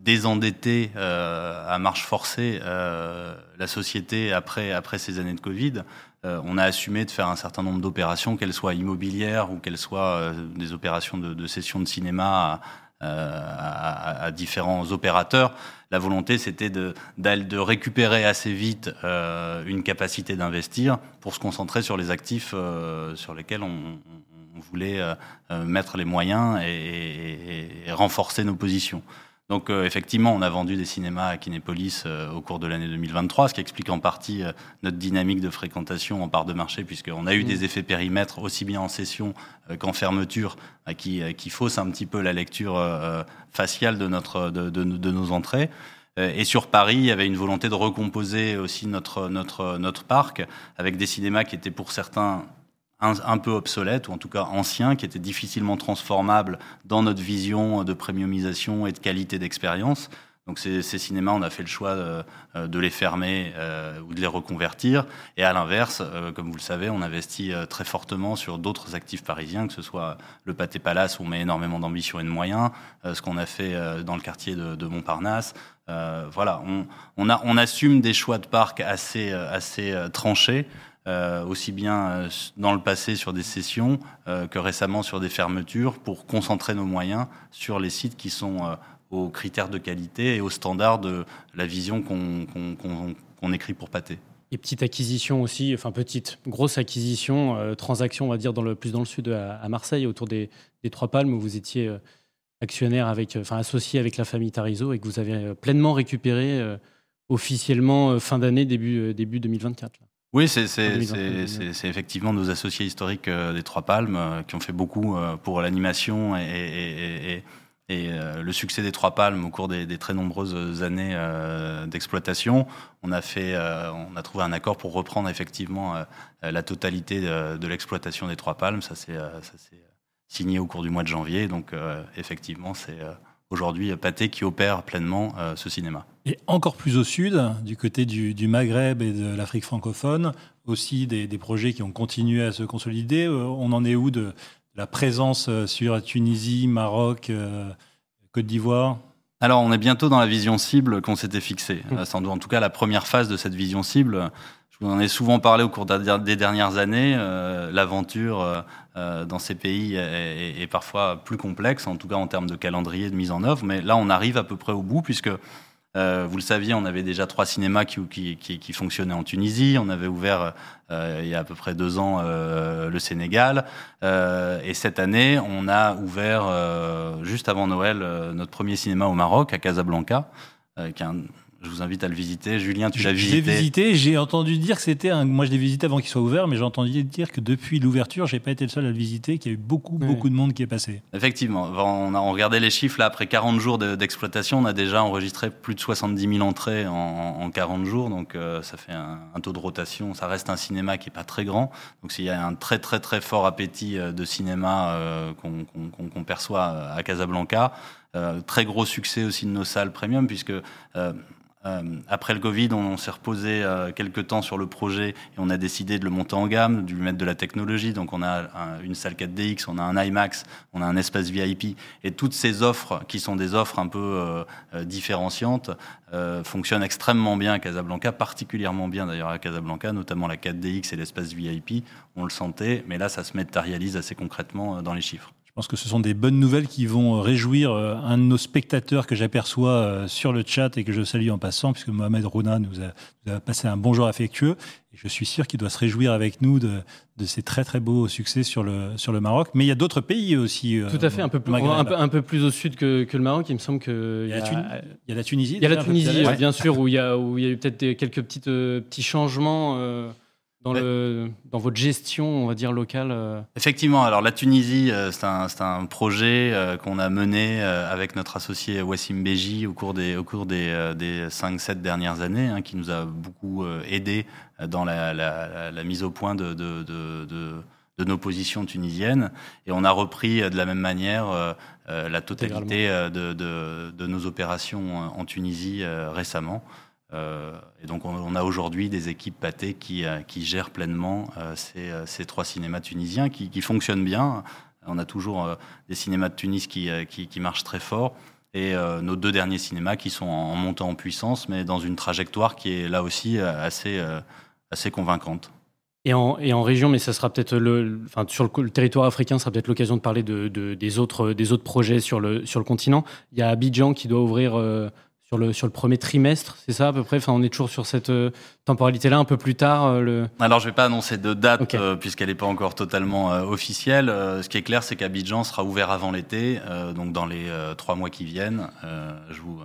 [SPEAKER 5] désendetter à marche forcée la société après, après ces années de Covid. on a assumé de faire un certain nombre d'opérations, qu'elles soient immobilières ou qu'elles soient des opérations de, de session de cinéma à, à, différents opérateurs. La volonté, c'était de, de, récupérer assez vite euh, une capacité d'investir pour se concentrer sur les actifs euh, sur lesquels on, on voulait euh, mettre les moyens et, et, renforcer nos positions. Donc euh, effectivement, on a vendu des cinémas à Kinépolis euh, au cours de l'année 2023, ce qui explique en partie euh, notre dynamique de fréquentation en part de marché, puisqu'on a eu mmh. des effets périmètres aussi bien en session qu'en fermeture, qui, qui faussent un petit peu la lecture faciale de, notre, de, de, de nos entrées. Et sur Paris, il y avait une volonté de recomposer aussi notre, notre, notre parc avec des cinémas qui étaient pour certains un, peu obsolète, ou en tout cas ancien, qui était difficilement transformable dans notre vision de premiumisation et de qualité d'expérience. Donc ces, ces, cinémas, on a fait le choix de, de les fermer euh, ou de les reconvertir. Et à l'inverse, euh, comme vous le savez, on investit euh, très fortement sur d'autres actifs parisiens, que ce soit le Pâté Palace, où on met énormément d'ambition et de moyens, ce qu'on a fait dans le quartier de, de Montparnasse. voilà, on, on, a, on assume des choix de parc assez, assez tranchés. Euh, aussi bien euh, dans le passé sur des sessions euh, que récemment sur des fermetures, pour concentrer nos moyens sur les sites qui sont aux critères de qualité et aux standards de la vision qu'on écrit pour Pâté.
[SPEAKER 1] Et petite acquisition aussi, enfin petite, grosse acquisition, transaction, on va dire, plus dans le sud à, Marseille, autour des, Trois Palmes, où vous étiez actionnaire avec, enfin associé avec la famille Tarizo et que vous avez pleinement récupéré officiellement fin d'année, début, début 2024.
[SPEAKER 5] Oui, c'est effectivement nos associés historiques euh, des Trois Palmes euh, qui ont fait beaucoup euh, pour l'animation et, le succès des Trois Palmes au cours des, très nombreuses années d'exploitation. On a fait, on a trouvé un accord pour reprendre effectivement la totalité de, l'exploitation des Trois Palmes. Ça s'est signé au cours du mois de janvier. Donc effectivement, c'est aujourd'hui Pathé qui opère pleinement ce cinéma.
[SPEAKER 2] Et encore plus au sud, du côté du, Maghreb et de l'Afrique francophone, aussi des, projets qui ont continué à se consolider. Euh, on en est où de la présence euh, sur Tunisie, Maroc, euh, Côte d'Ivoire?
[SPEAKER 5] Alors, on est bientôt dans la vision cible qu'on s'était fixée. Mmh. En tout cas, la première phase de cette vision cible, je vous en ai souvent parlé au cours des dernières années. L'aventure dans ces pays est, est, parfois plus complexe, en tout cas en termes de calendrier de mise en œuvre. Mais là, on arrive à peu près au bout, puisque euh, vous le saviez, on avait déjà trois cinémas qui, qui, qui, fonctionnaient en Tunisie. On avait ouvert euh, il y a à peu près deux ans euh, le Sénégal. Euh, et cette année, on a ouvert juste avant Noël notre premier cinéma au Maroc, à Casablanca, qui est un je vous invite à le visiter. Julien, tu l'as visité.
[SPEAKER 2] J'ai visité. J'ai entendu dire que c'était un. Moi, je l'ai visité avant qu'il soit ouvert, mais j'ai entendu dire que depuis l'ouverture, j'ai pas été le seul à le visiter, qu'il y a eu beaucoup, beaucoup de monde qui est passé.
[SPEAKER 5] Effectivement. On a regardé les chiffres là après 40 jours d'exploitation. on a déjà enregistré plus de 70 000 entrées en, 40 jours, donc euh, ça fait un, taux de rotation. Ça reste un cinéma qui est pas très grand, donc s'il y a un très très très fort appétit euh, de cinéma euh, qu'on perçoit à Casablanca. très gros succès aussi de nos salles premium puisque euh, après le Covid, on, s'est reposé euh, quelques temps sur le projet et on a décidé de le monter en gamme, de lui mettre de la technologie. Donc on a une salle 4DX, on a un IMAX, on a un espace VIP. Et toutes ces offres, qui sont des offres un peu euh, différenciantes, fonctionnent extrêmement bien à Casablanca, particulièrement bien d'ailleurs à Casablanca, notamment la 4DX et l'espace VIP. On le sentait, mais là, ça se matérialise assez concrètement dans les chiffres.
[SPEAKER 2] Je pense que ce sont des bonnes nouvelles qui vont réjouir euh, un de nos spectateurs que j'aperçois euh, sur le chat et que je salue en passant, puisque Mohamed Rouna nous a, passé un bonjour affectueux. Et je suis sûr qu'il doit se réjouir avec nous de, ces très très beaux succès sur le, sur le Maroc. Mais il y a d'autres pays aussi.
[SPEAKER 1] Euh, Tout à fait, un peu, plus, un, peu, plus au sud que, le Maroc. Il me semble qu'il
[SPEAKER 2] y, a, il y a la Tunisie.
[SPEAKER 1] Il y a la Tunisie, bien sûr, où il y a, où il y a eu peut-être quelques petites, petits changements dans, le, dans votre gestion, on va dire, locale euh
[SPEAKER 5] Effectivement. Alors, la Tunisie, euh, c'est un, un, projet euh, qu'on a mené avec notre associé Wassim Beji au cours des, au cours des, des 5-7 dernières années, hein, qui nous a beaucoup aidé dans la, la, la, mise au point de, de, de, de, nos positions tunisiennes. Et on a repris de la même manière la totalité de, de, nos opérations en Tunisie récemment. Et donc on, a aujourd'hui des équipes pâtées qui, qui gèrent pleinement ces, ces, trois cinémas tunisiens qui, fonctionnent bien. On a toujours des cinémas de Tunis qui, marchent très fort et nos deux derniers cinémas qui sont en, montée en puissance, mais dans une trajectoire qui est là aussi assez, convaincante.
[SPEAKER 1] Et en, région, mais ça sera peut-être le, sur le, territoire africain, ça sera peut-être l'occasion de parler de, de, des, autres, projets sur le, continent. Il y a Abidjan qui doit ouvrir euh, sur, le, sur le premier trimestre, c'est ça à peu près? Enfin, On est toujours sur cette euh, temporalité-là, un peu plus tard euh, le...
[SPEAKER 5] Alors, je ne vais pas annoncer de date puisqu'elle n'est pas encore totalement officielle. ce qui est clair, c'est qu'Abidjan sera ouvert avant l'été, donc dans les trois mois qui viennent. je vous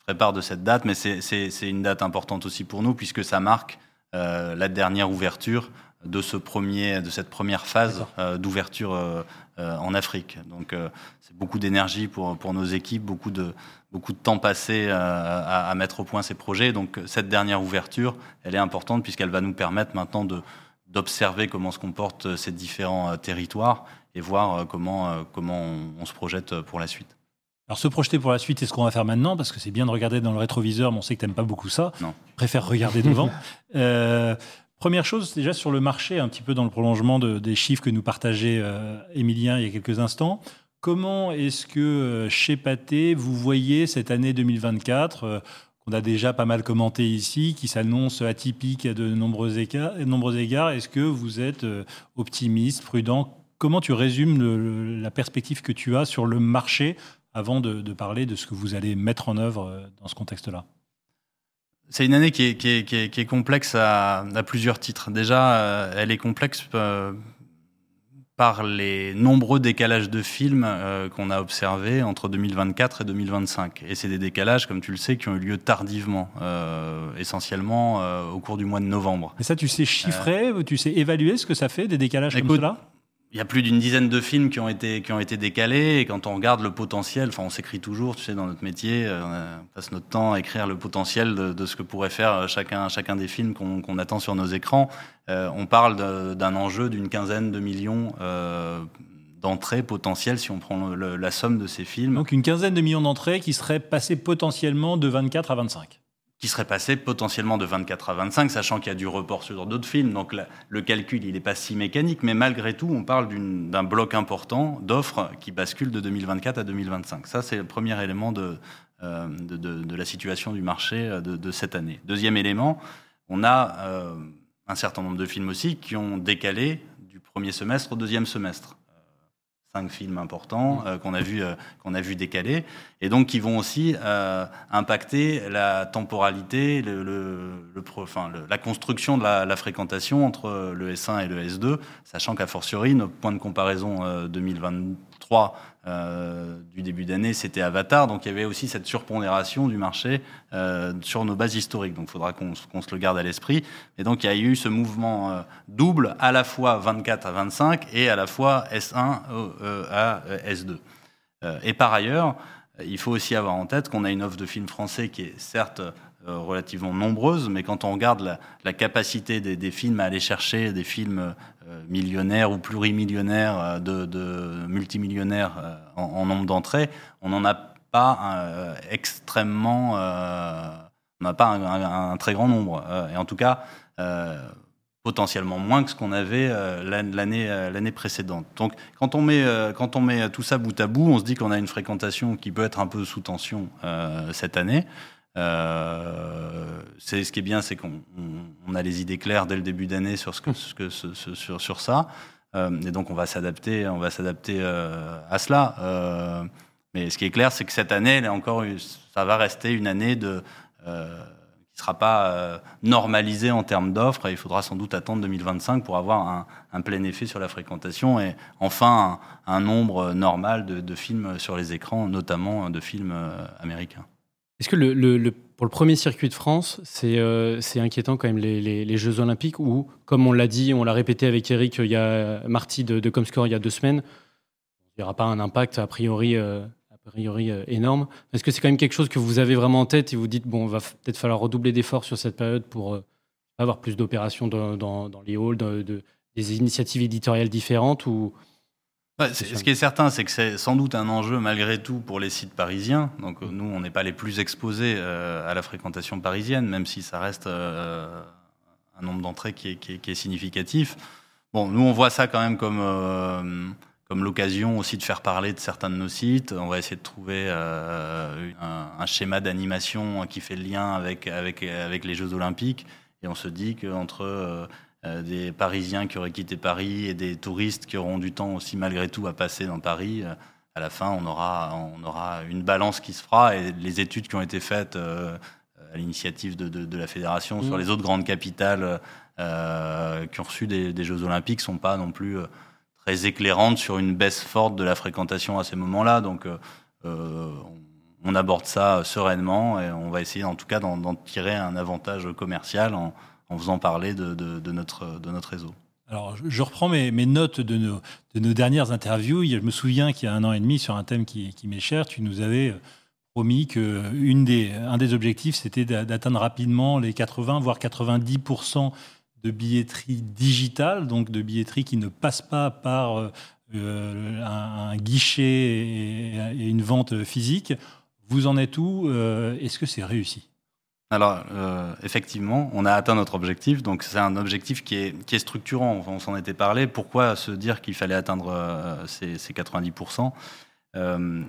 [SPEAKER 5] ferai part de cette date, mais c'est une date importante aussi pour nous puisque ça marque euh, la dernière ouverture de, ce premier, de cette première phase euh, d'ouverture euh, en Afrique. Donc c'est beaucoup d'énergie pour, pour nos équipes, beaucoup de, beaucoup de temps passé à, à, mettre au point ces projets. Donc cette dernière ouverture, elle est importante puisqu'elle va nous permettre maintenant de, d'observer comment se comportent ces différents territoires et voir comment, comment on se projette pour la suite.
[SPEAKER 2] Alors se projeter pour la suite, c'est ce qu'on va faire maintenant, parce que c'est bien de regarder dans le rétroviseur, mais on sait que tu n'aimes pas beaucoup ça.
[SPEAKER 5] Non.
[SPEAKER 2] Préfère regarder devant. euh, première chose, déjà sur le marché, un petit peu dans le prolongement de, des chiffres que nous partageait euh, Emilien il y a quelques instants. Comment est-ce que euh, chez Pathé, vous voyez cette année 2024 euh, qu'on a déjà pas mal commenté ici, qui s'annonce atypique à de nombreux égards, Est-ce que vous êtes optimiste, prudent? Comment tu résumes la perspective que tu as sur le marché avant de, parler de ce que vous allez mettre en œuvre euh, dans ce contexte-là?
[SPEAKER 5] C'est une année qui est, complexe à, à, plusieurs titres. Déjà, euh, elle est complexe euh, par les nombreux décalages de films qu'on a observés entre 2024 et 2025. Et c'est des décalages, comme tu le sais, qui ont eu lieu tardivement, essentiellement au cours du mois de novembre.
[SPEAKER 2] Et ça, tu sais chiffrer, tu sais évaluer ce que ça fait, des décalages comme cela?
[SPEAKER 5] Il y a plus d'une dizaine de films qui ont été qui ont été décalés et quand on regarde le potentiel, enfin on s'écrit toujours, tu sais, dans notre métier, euh, on passe notre temps à écrire le potentiel de, de ce que pourrait faire euh, chacun chacun des films qu'on attend sur nos écrans. Euh, on parle d'un enjeu d'une quinzaine de millions euh, d'entrées potentielles si on prend la somme de ces films.
[SPEAKER 2] Donc une quinzaine de millions d'entrées qui seraient passées potentiellement de 24 à 25
[SPEAKER 5] qui serait passé potentiellement de 24 à 25, sachant qu'il y a du report sur d'autres films. Donc le calcul, il n'est pas si mécanique, mais malgré tout, on parle d'un bloc important d'offres qui bascule de 2024 à 2025. Ça, c'est le premier élément de, euh, la situation du marché euh, de, cette année. Deuxième élément, on a euh, un certain nombre de films aussi qui ont décalé du premier semestre au deuxième semestre cinq films importants euh, qu'on a vu euh, qu'on a vu décaler et donc qui vont aussi euh, impacter la temporalité, le, le, le enfin, la construction de la, la, fréquentation entre le S1 et le S2, sachant qu'à fortiori notre point de comparaison 2023 euh, du début d'année, c'était Avatar. Donc il y avait aussi cette surpondération du marché euh, sur nos bases historiques. Donc il faudra qu'on se le garde à l'esprit. Et donc il y a eu ce mouvement euh, double, à la fois 24 à 25 et à la fois S1 à S2. et par ailleurs, il faut aussi avoir en tête qu'on a une offre de films français qui est certes relativement nombreuse, mais quand on regarde la, capacité des, films à aller chercher des films euh, millionnaires ou plurimillionnaires, euh, de, multimillionnaires euh, en, nombre d'entrées, on n'en a pas extrêmement, on n'a pas un, très grand nombre. et en tout cas, potentiellement moins que ce qu'on avait l'année l'année précédente. Donc quand on met quand on met tout ça bout à bout, on se dit qu'on a une fréquentation qui peut être un peu sous tension cette année. Euh, c'est ce qui est bien, c'est qu'on on a les idées claires dès le début d'année sur ce que, sur, ça, euh, et donc on va s'adapter, on va s'adapter euh, à cela. Euh, mais ce qui est clair, c'est que cette année, elle encore, ça va rester une année de euh, qui sera pas normalisée en termes d'offres. il faudra sans doute attendre 2025 pour avoir un, plein effet sur la fréquentation et enfin un, nombre normal de, films sur les écrans, notamment de films américains.
[SPEAKER 1] Est-ce que pour le premier circuit de France, c'est euh, inquiétant quand même les, Jeux Olympiques où, comme on l'a dit, on l'a répété avec Eric, il y a Marty de, de Comscore il y a deux semaines, il n'y aura pas un impact a priori, euh, a priori euh, énorme. Est-ce que c'est quand même quelque chose que vous avez vraiment en tête et vous dites, bon, va peut-être falloir redoubler d'efforts sur cette période pour euh, avoir plus d'opérations dans, dans, dans, les halls, de, des initiatives éditoriales différentes ou
[SPEAKER 5] ce qui est certain, c'est que c'est sans doute un enjeu malgré tout pour les sites parisiens. Donc nous, on n'est pas les plus exposés à la fréquentation parisienne, même si ça reste un nombre d'entrées qui est, significatif. Bon, nous, on voit ça quand même comme comme l'occasion aussi de faire parler de certains de nos sites. On va essayer de trouver euh, un, schéma d'animation qui fait le lien avec, avec, avec les Jeux Olympiques. Et on se dit qu'entre euh, euh, des Parisiens qui auraient quitté Paris et des touristes qui auront du temps aussi malgré tout à passer dans Paris, à la fin, on aura, on aura une balance qui se fera. Et les études qui ont été faites à l'initiative de, de, la fédération sur mmh. les autres grandes capitales qui ont reçu des, des Jeux Olympiques sont pas non plus très éclairante sur une baisse forte de la fréquentation à ces moments-là. Donc, euh, euh, on aborde ça sereinement et on va essayer en tout cas d'en tirer un avantage commercial en, faisant parler de, notre, de notre réseau.
[SPEAKER 2] Alors, je reprends mes, notes de nos, de nos, dernières interviews. Je me souviens qu'il y a un an et demi, sur un thème qui, m'est cher, tu nous avais promis que une des, un des objectifs, c'était d'atteindre rapidement les 80, voire 90 de billetterie digitale, donc de billetterie qui ne passe pas par euh, euh, un, guichet et, une vente physique. Vous en êtes où euh, Est-ce que c'est réussi?
[SPEAKER 5] Alors, effectivement, on a atteint notre objectif. Donc, c'est un objectif qui est, structurant. On s'en était parlé. Pourquoi se dire qu'il fallait atteindre ces, ces 90%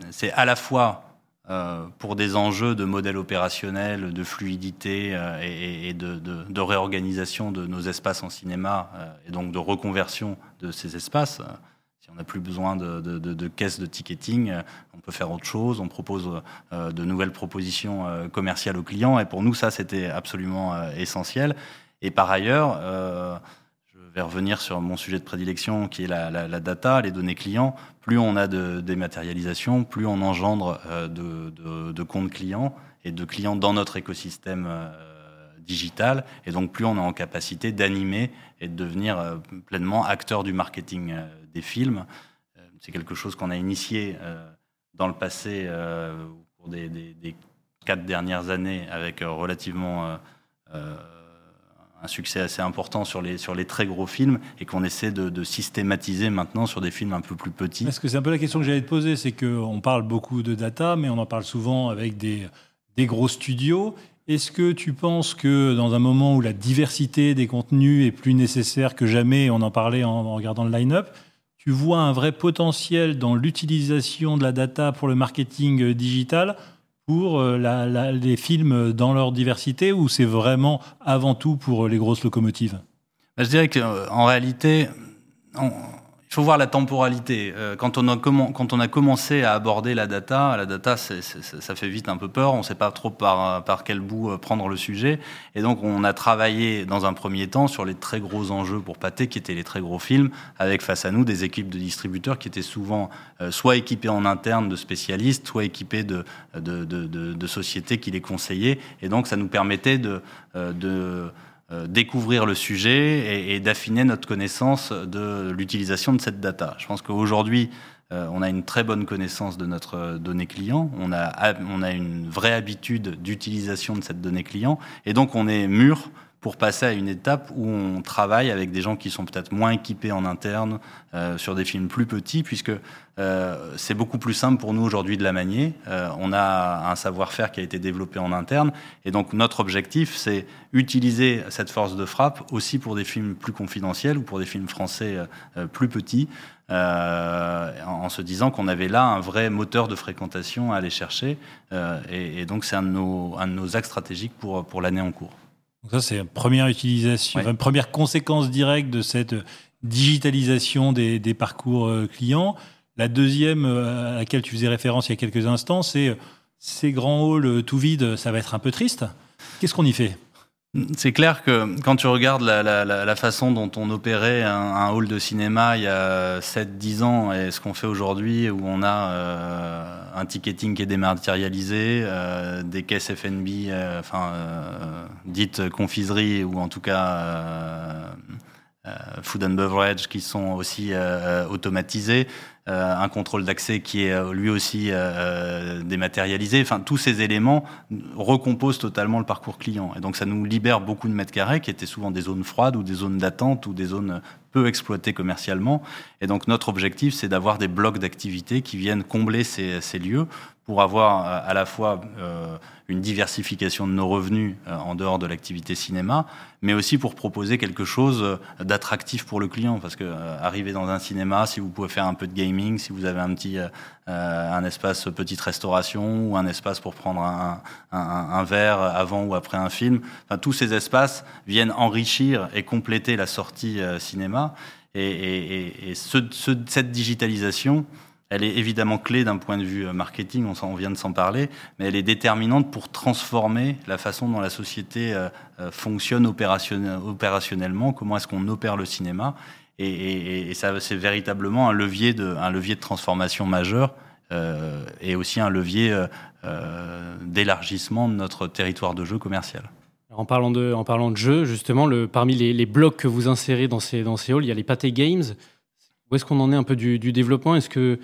[SPEAKER 5] C'est à la fois pour des enjeux de modèle opérationnel, de fluidité euh, et, de, réorganisation de nos espaces en cinéma euh, et donc de reconversion de ces espaces. Si on n'a plus besoin de, caisses de ticketing, on peut faire autre chose. On propose de nouvelles propositions commerciales aux clients et pour nous, ça, c'était absolument essentiel. Et par ailleurs, vais revenir sur mon sujet de prédilection qui est la, data, les données clients. Plus on a de dématérialisation, plus on engendre euh, de, comptes clients et de clients dans notre écosystème euh, digital. Et donc plus on est en capacité d'animer et de devenir euh, pleinement acteur du marketing des films. C'est quelque chose qu'on a initié dans le passé au cours des, des, quatre dernières années avec relativement un succès assez important sur les, sur les très gros films et qu'on essaie de, systématiser maintenant sur des films un peu plus petits.
[SPEAKER 2] Parce que c'est un peu la question que j'allais te poser, c'est qu'on parle beaucoup de data, mais on en parle souvent avec des, des gros studios. Est-ce que tu penses que dans un moment où la diversité des contenus est plus nécessaire que jamais, on en parlait en regardant le line-up, tu vois un vrai potentiel dans l'utilisation de la data pour le marketing digital pour euh, les films dans leur diversité ou c'est vraiment avant tout pour les grosses locomotives?
[SPEAKER 5] Bah, Je dirais qu'en réalité, il faut voir la temporalité. Euh, quand on, a quand on a commencé à aborder la data, la data, ça fait vite un peu peur. On ne sait pas trop par, quel bout euh, prendre le sujet. Et donc, on a travaillé dans un premier temps sur les très gros enjeux pour Pathé, qui étaient les très gros films, avec face à nous des équipes de distributeurs qui étaient souvent euh, soit équipées en interne de spécialistes, soit équipées de, de, de, de sociétés qui les conseillaient. Et donc, ça nous permettait de, de découvrir le sujet et, d'affiner notre connaissance de l'utilisation de cette data. Je pense qu'aujourd'hui, euh, on a une très bonne connaissance de notre donnée client, on a, on a une vraie habitude d'utilisation de cette donnée client, et donc on est mûr pour passer à une étape où on travaille avec des gens qui sont peut-être moins équipés en interne euh, sur des films plus petits, puisque euh, c'est beaucoup plus simple pour nous aujourd'hui de la manier. Euh, on a un savoir-faire qui a été développé en interne, et donc notre objectif, c'est utiliser cette force de frappe aussi pour des films plus confidentiels ou pour des films français plus petits. en, se disant qu'on avait là un vrai moteur de fréquentation à aller chercher. Et, donc, c'est un, un, de nos axes stratégiques pour, pour l'année en cours.
[SPEAKER 2] Donc ça, c'est une première utilisation, une première conséquence directe de cette digitalisation des, parcours euh, clients. La deuxième euh, à laquelle tu faisais référence il y a quelques instants, c'est euh, ces grands halls tout vides, ça va être un peu triste. Qu'est-ce qu'on y fait?
[SPEAKER 5] C'est clair que quand tu regardes la, façon dont on opérait un, hall de cinéma il y a 7-10 ans et ce qu'on fait aujourd'hui où on a euh, un ticketing qui est dématérialisé, euh, des caisses FNB, euh, enfin, dites confiserie ou en tout cas food and beverage qui sont aussi automatisés. Euh, un contrôle d'accès qui est euh, lui aussi euh, dématérialisé. Enfin, tous ces éléments recomposent totalement le parcours client. Et donc, ça nous libère beaucoup de mètres carrés qui étaient souvent des zones froides ou des zones d'attente ou des zones peu exploitées commercialement. Et donc, notre objectif, c'est d'avoir des blocs d'activité qui viennent combler ces, ces lieux pour avoir à la fois une diversification de nos revenus euh, en dehors de l'activité cinéma, mais aussi pour proposer quelque chose euh, d'attractif pour le client. Parce que euh, arriver dans un cinéma, si vous pouvez faire un peu de gaming, si vous avez un petit un espace petite restauration ou un espace pour prendre un, un, verre avant ou après un film, enfin, tous ces espaces viennent enrichir et compléter la sortie cinéma. Et, et, et ce, cette digitalisation, elle est évidemment clé d'un point de vue euh, marketing, on, vient de s'en parler, mais elle est déterminante pour transformer la façon dont la société euh, euh, fonctionne opérationnellement, comment est-ce qu'on opère le cinéma. Et, ça, c'est véritablement un levier, de, transformation majeur et aussi un levier d'élargissement de notre territoire de jeu commercial.
[SPEAKER 1] en parlant de, en parlant de jeux, justement, le, parmi les, blocs que vous insérez dans ces, dans ces halls, il y a les Pathé Games. Où est-ce qu'on en est un peu du, développement? Est-ce que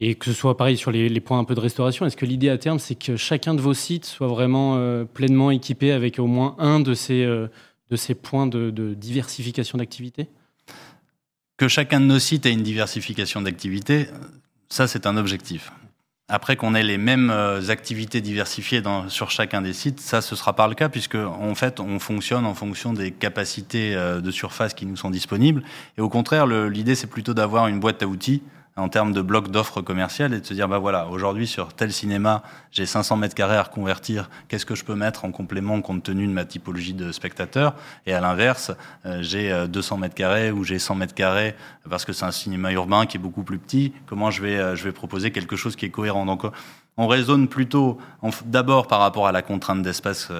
[SPEAKER 1] et que ce soit pareil sur les, points un peu de restauration, est-ce que l'idée à terme, c'est que chacun de vos sites soit vraiment euh, pleinement équipé avec au moins un de ces, euh, de ces points de, diversification d'activité?
[SPEAKER 5] Que chacun de nos sites ait une diversification d'activité, ça c'est un objectif. Après qu'on ait les mêmes euh, activités diversifiées sur chacun des sites, ça ce sera pas le cas puisque en fait on fonctionne en fonction des capacités de surface qui nous sont disponibles. Et au contraire, l'idée c'est plutôt d'avoir une boîte à outils en termes de blocs d'offres commerciales et de se dire, bah voilà, aujourd'hui sur tel cinéma, j'ai 500 mètres carrés à reconvertir, qu'est-ce que je peux mettre en complément compte tenu de ma typologie de spectateurs Et à l'inverse, euh, j'ai 200 euh, mètres carrés ou j'ai 100 mètres carrés parce que c'est un cinéma urbain qui est beaucoup plus petit, comment je vais, euh, je vais proposer quelque chose qui est cohérent? Donc on raisonne plutôt d'abord par rapport à la contrainte d'espace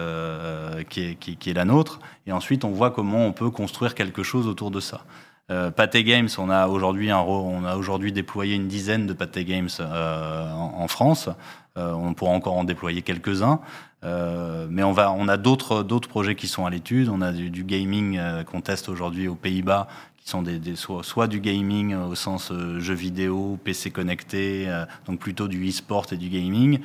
[SPEAKER 5] qui, qui est la nôtre, et ensuite on voit comment on peut construire quelque chose autour de ça. Euh, Games, on a aujourd'hui déployé une dizaine de Pathé Games euh, en, France. Euh, on pourra encore en déployer quelques-uns, euh, mais on va, on a d'autres d'autres projets qui sont à l'étude. On a du, gaming qu'on teste aujourd'hui aux Pays-Bas, qui sont des, des soit, soit, du gaming au sens jeu vidéo, PC connecté, donc plutôt du e-sport et du gaming,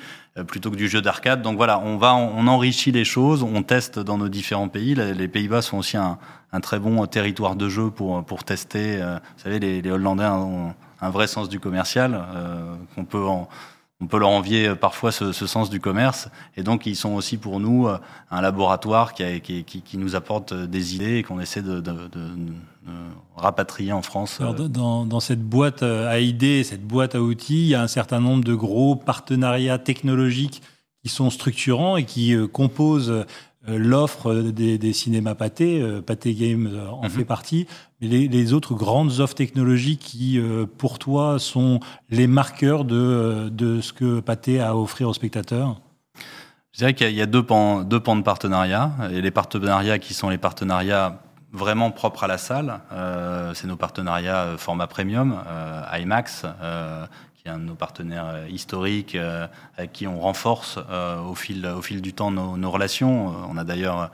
[SPEAKER 5] plutôt que du jeu d'arcade. Donc voilà, on va, on enrichit les choses, on teste dans nos différents pays. Les Pays-Bas sont aussi un, un très bon territoire de jeu pour, pour tester. Euh, vous savez, les, les, Hollandais ont un vrai sens du commercial, euh, qu'on peut on peut leur envier parfois ce, ce, sens du commerce. Et donc, ils sont aussi pour nous euh, un laboratoire qui, qui, qui, nous apporte des idées et qu'on essaie de, de, de, rapatrier en France.
[SPEAKER 2] Alors, dans, dans, cette boîte à idées, cette boîte à outils, il y a un certain nombre de gros partenariats technologiques qui sont structurants et qui composent euh, l'offre des, des, cinémas pâtés, euh, Pâté Games euh, en mhm. fait partie, mais les, autres grandes offres technologiques qui, pour toi, sont les marqueurs de, de ce que Pâté a à offrir aux spectateurs?
[SPEAKER 5] Je dirais qu'il y a deux pans, deux pans de partenariat. Et les partenariats qui sont les partenariats vraiment propres à la salle, c'est nos partenariats format premium, IMAX, un de nos partenaires euh, historiques euh, avec qui on renforce euh, au, fil, au fil du temps nos, relations. On a d'ailleurs,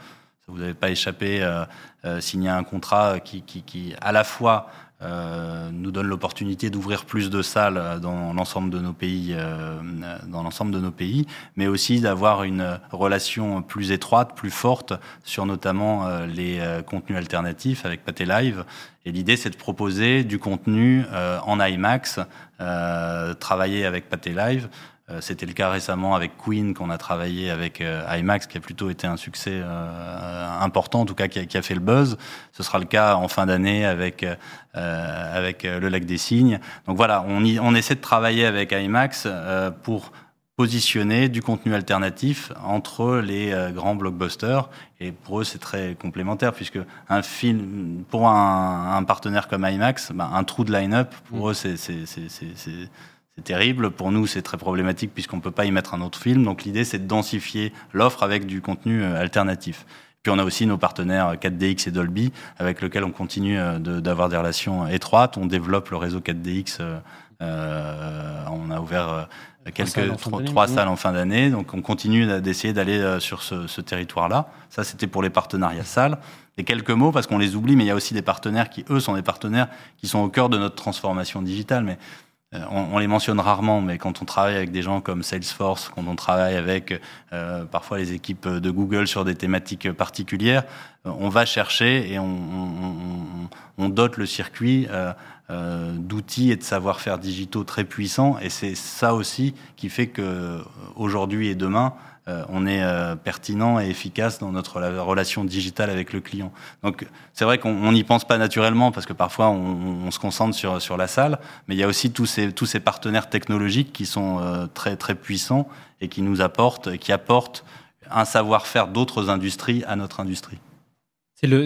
[SPEAKER 5] ça vous n'avez pas échappé, signé un contrat qui, qui, à la fois euh, nous donne l'opportunité d'ouvrir plus de salles dans l'ensemble de nos pays, euh, dans l'ensemble de nos pays, mais aussi d'avoir une relation plus étroite, plus forte sur notamment euh, les contenus alternatifs avec Pathé Live. Et l'idée, c'est de proposer du contenu en IMAX, travailler avec Pathé Live euh, c'était le cas récemment avec Queen, qu'on a travaillé avec euh, IMAX, qui a plutôt été un succès euh, important, en tout cas qui a, fait le buzz. Ce sera le cas en fin d'année avec avec le Lac des Cygnes. Donc voilà, on, on essaie de travailler avec IMAX pour positionner du contenu alternatif entre les grands blockbusters. Et pour eux, c'est très complémentaire, puisque un film, pour un, partenaire comme IMAX, ben, un trou de line-up, pour mm. eux, c'est c'est terrible. Pour nous, c'est très problématique puisqu'on ne peut pas y mettre un autre film. Donc l'idée, c'est de densifier l'offre avec du contenu euh, alternatif. Puis on a aussi nos partenaires 4DX et Dolby, avec lesquels on continue euh, d'avoir des relations étroites. On développe le réseau 4DX. Euh, on a ouvert quelques trois, salles en fin d'année. Donc on continue d'essayer d'aller sur ce, ce territoire-là. Ça, c'était pour les partenariats salles. des quelques mots parce qu'on les oublie, mais il y a aussi des partenaires qui, eux, sont des partenaires qui sont au cœur de notre transformation digitale. Mais euh, on, les mentionne rarement, mais quand on travaille avec des gens comme Salesforce, quand on travaille avec euh, parfois les équipes de Google sur des thématiques particulières, euh, on va chercher et on, dote le circuit d'outils et de savoir-faire digitaux très puissants. Et c'est ça aussi qui fait que aujourd'hui et demain, euh, on est euh, pertinent et efficace dans notre relation digitale avec le client. Donc c'est vrai qu'on n'y pense pas naturellement parce que parfois on, se concentre sur, sur la salle, mais il y a aussi tous ces, tous ces partenaires technologiques qui sont euh, très, très puissants et qui nous apportent, qui apportent un savoir-faire d'autres industries à notre industrie.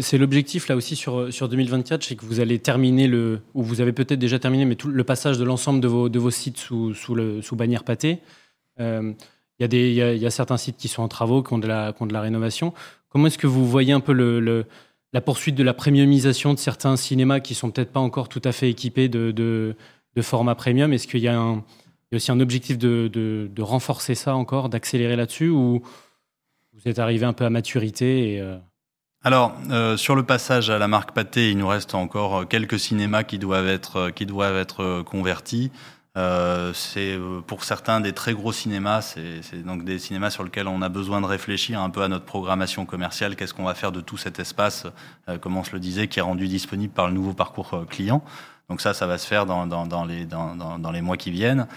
[SPEAKER 1] C'est l'objectif là aussi sur, sur 2024, c'est que vous allez terminer le, ou vous avez peut-être déjà terminé, mais tout le passage de l'ensemble de vos, de vos sites sous, sous, bannière pâté. Il y, a des, il, y a, certains sites qui sont en travaux, qui ont de la, ont de la rénovation. Comment est-ce que vous voyez un peu le, la poursuite de la premiumisation de certains cinémas qui sont peut-être pas encore tout à fait équipés de, de, format premium? Est-ce qu'il y, y a aussi un objectif de, renforcer ça encore, d'accélérer là-dessus ou vous êtes arrivé un peu à maturité euh?
[SPEAKER 5] Alors, euh, sur le passage à la marque Pâté, il nous reste encore quelques cinémas qui doivent être, qui doivent être convertis. Euh, c'est euh, pour certains des très gros cinémas, c'est donc des cinémas sur lesquels on a besoin de réfléchir un peu à notre programmation commerciale, qu'est-ce qu'on va faire de tout cet espace, euh, comme on se le disait, qui est rendu disponible par le nouveau parcours client. Donc ça, ça va se faire dans, les, dans, les mois qui viennent.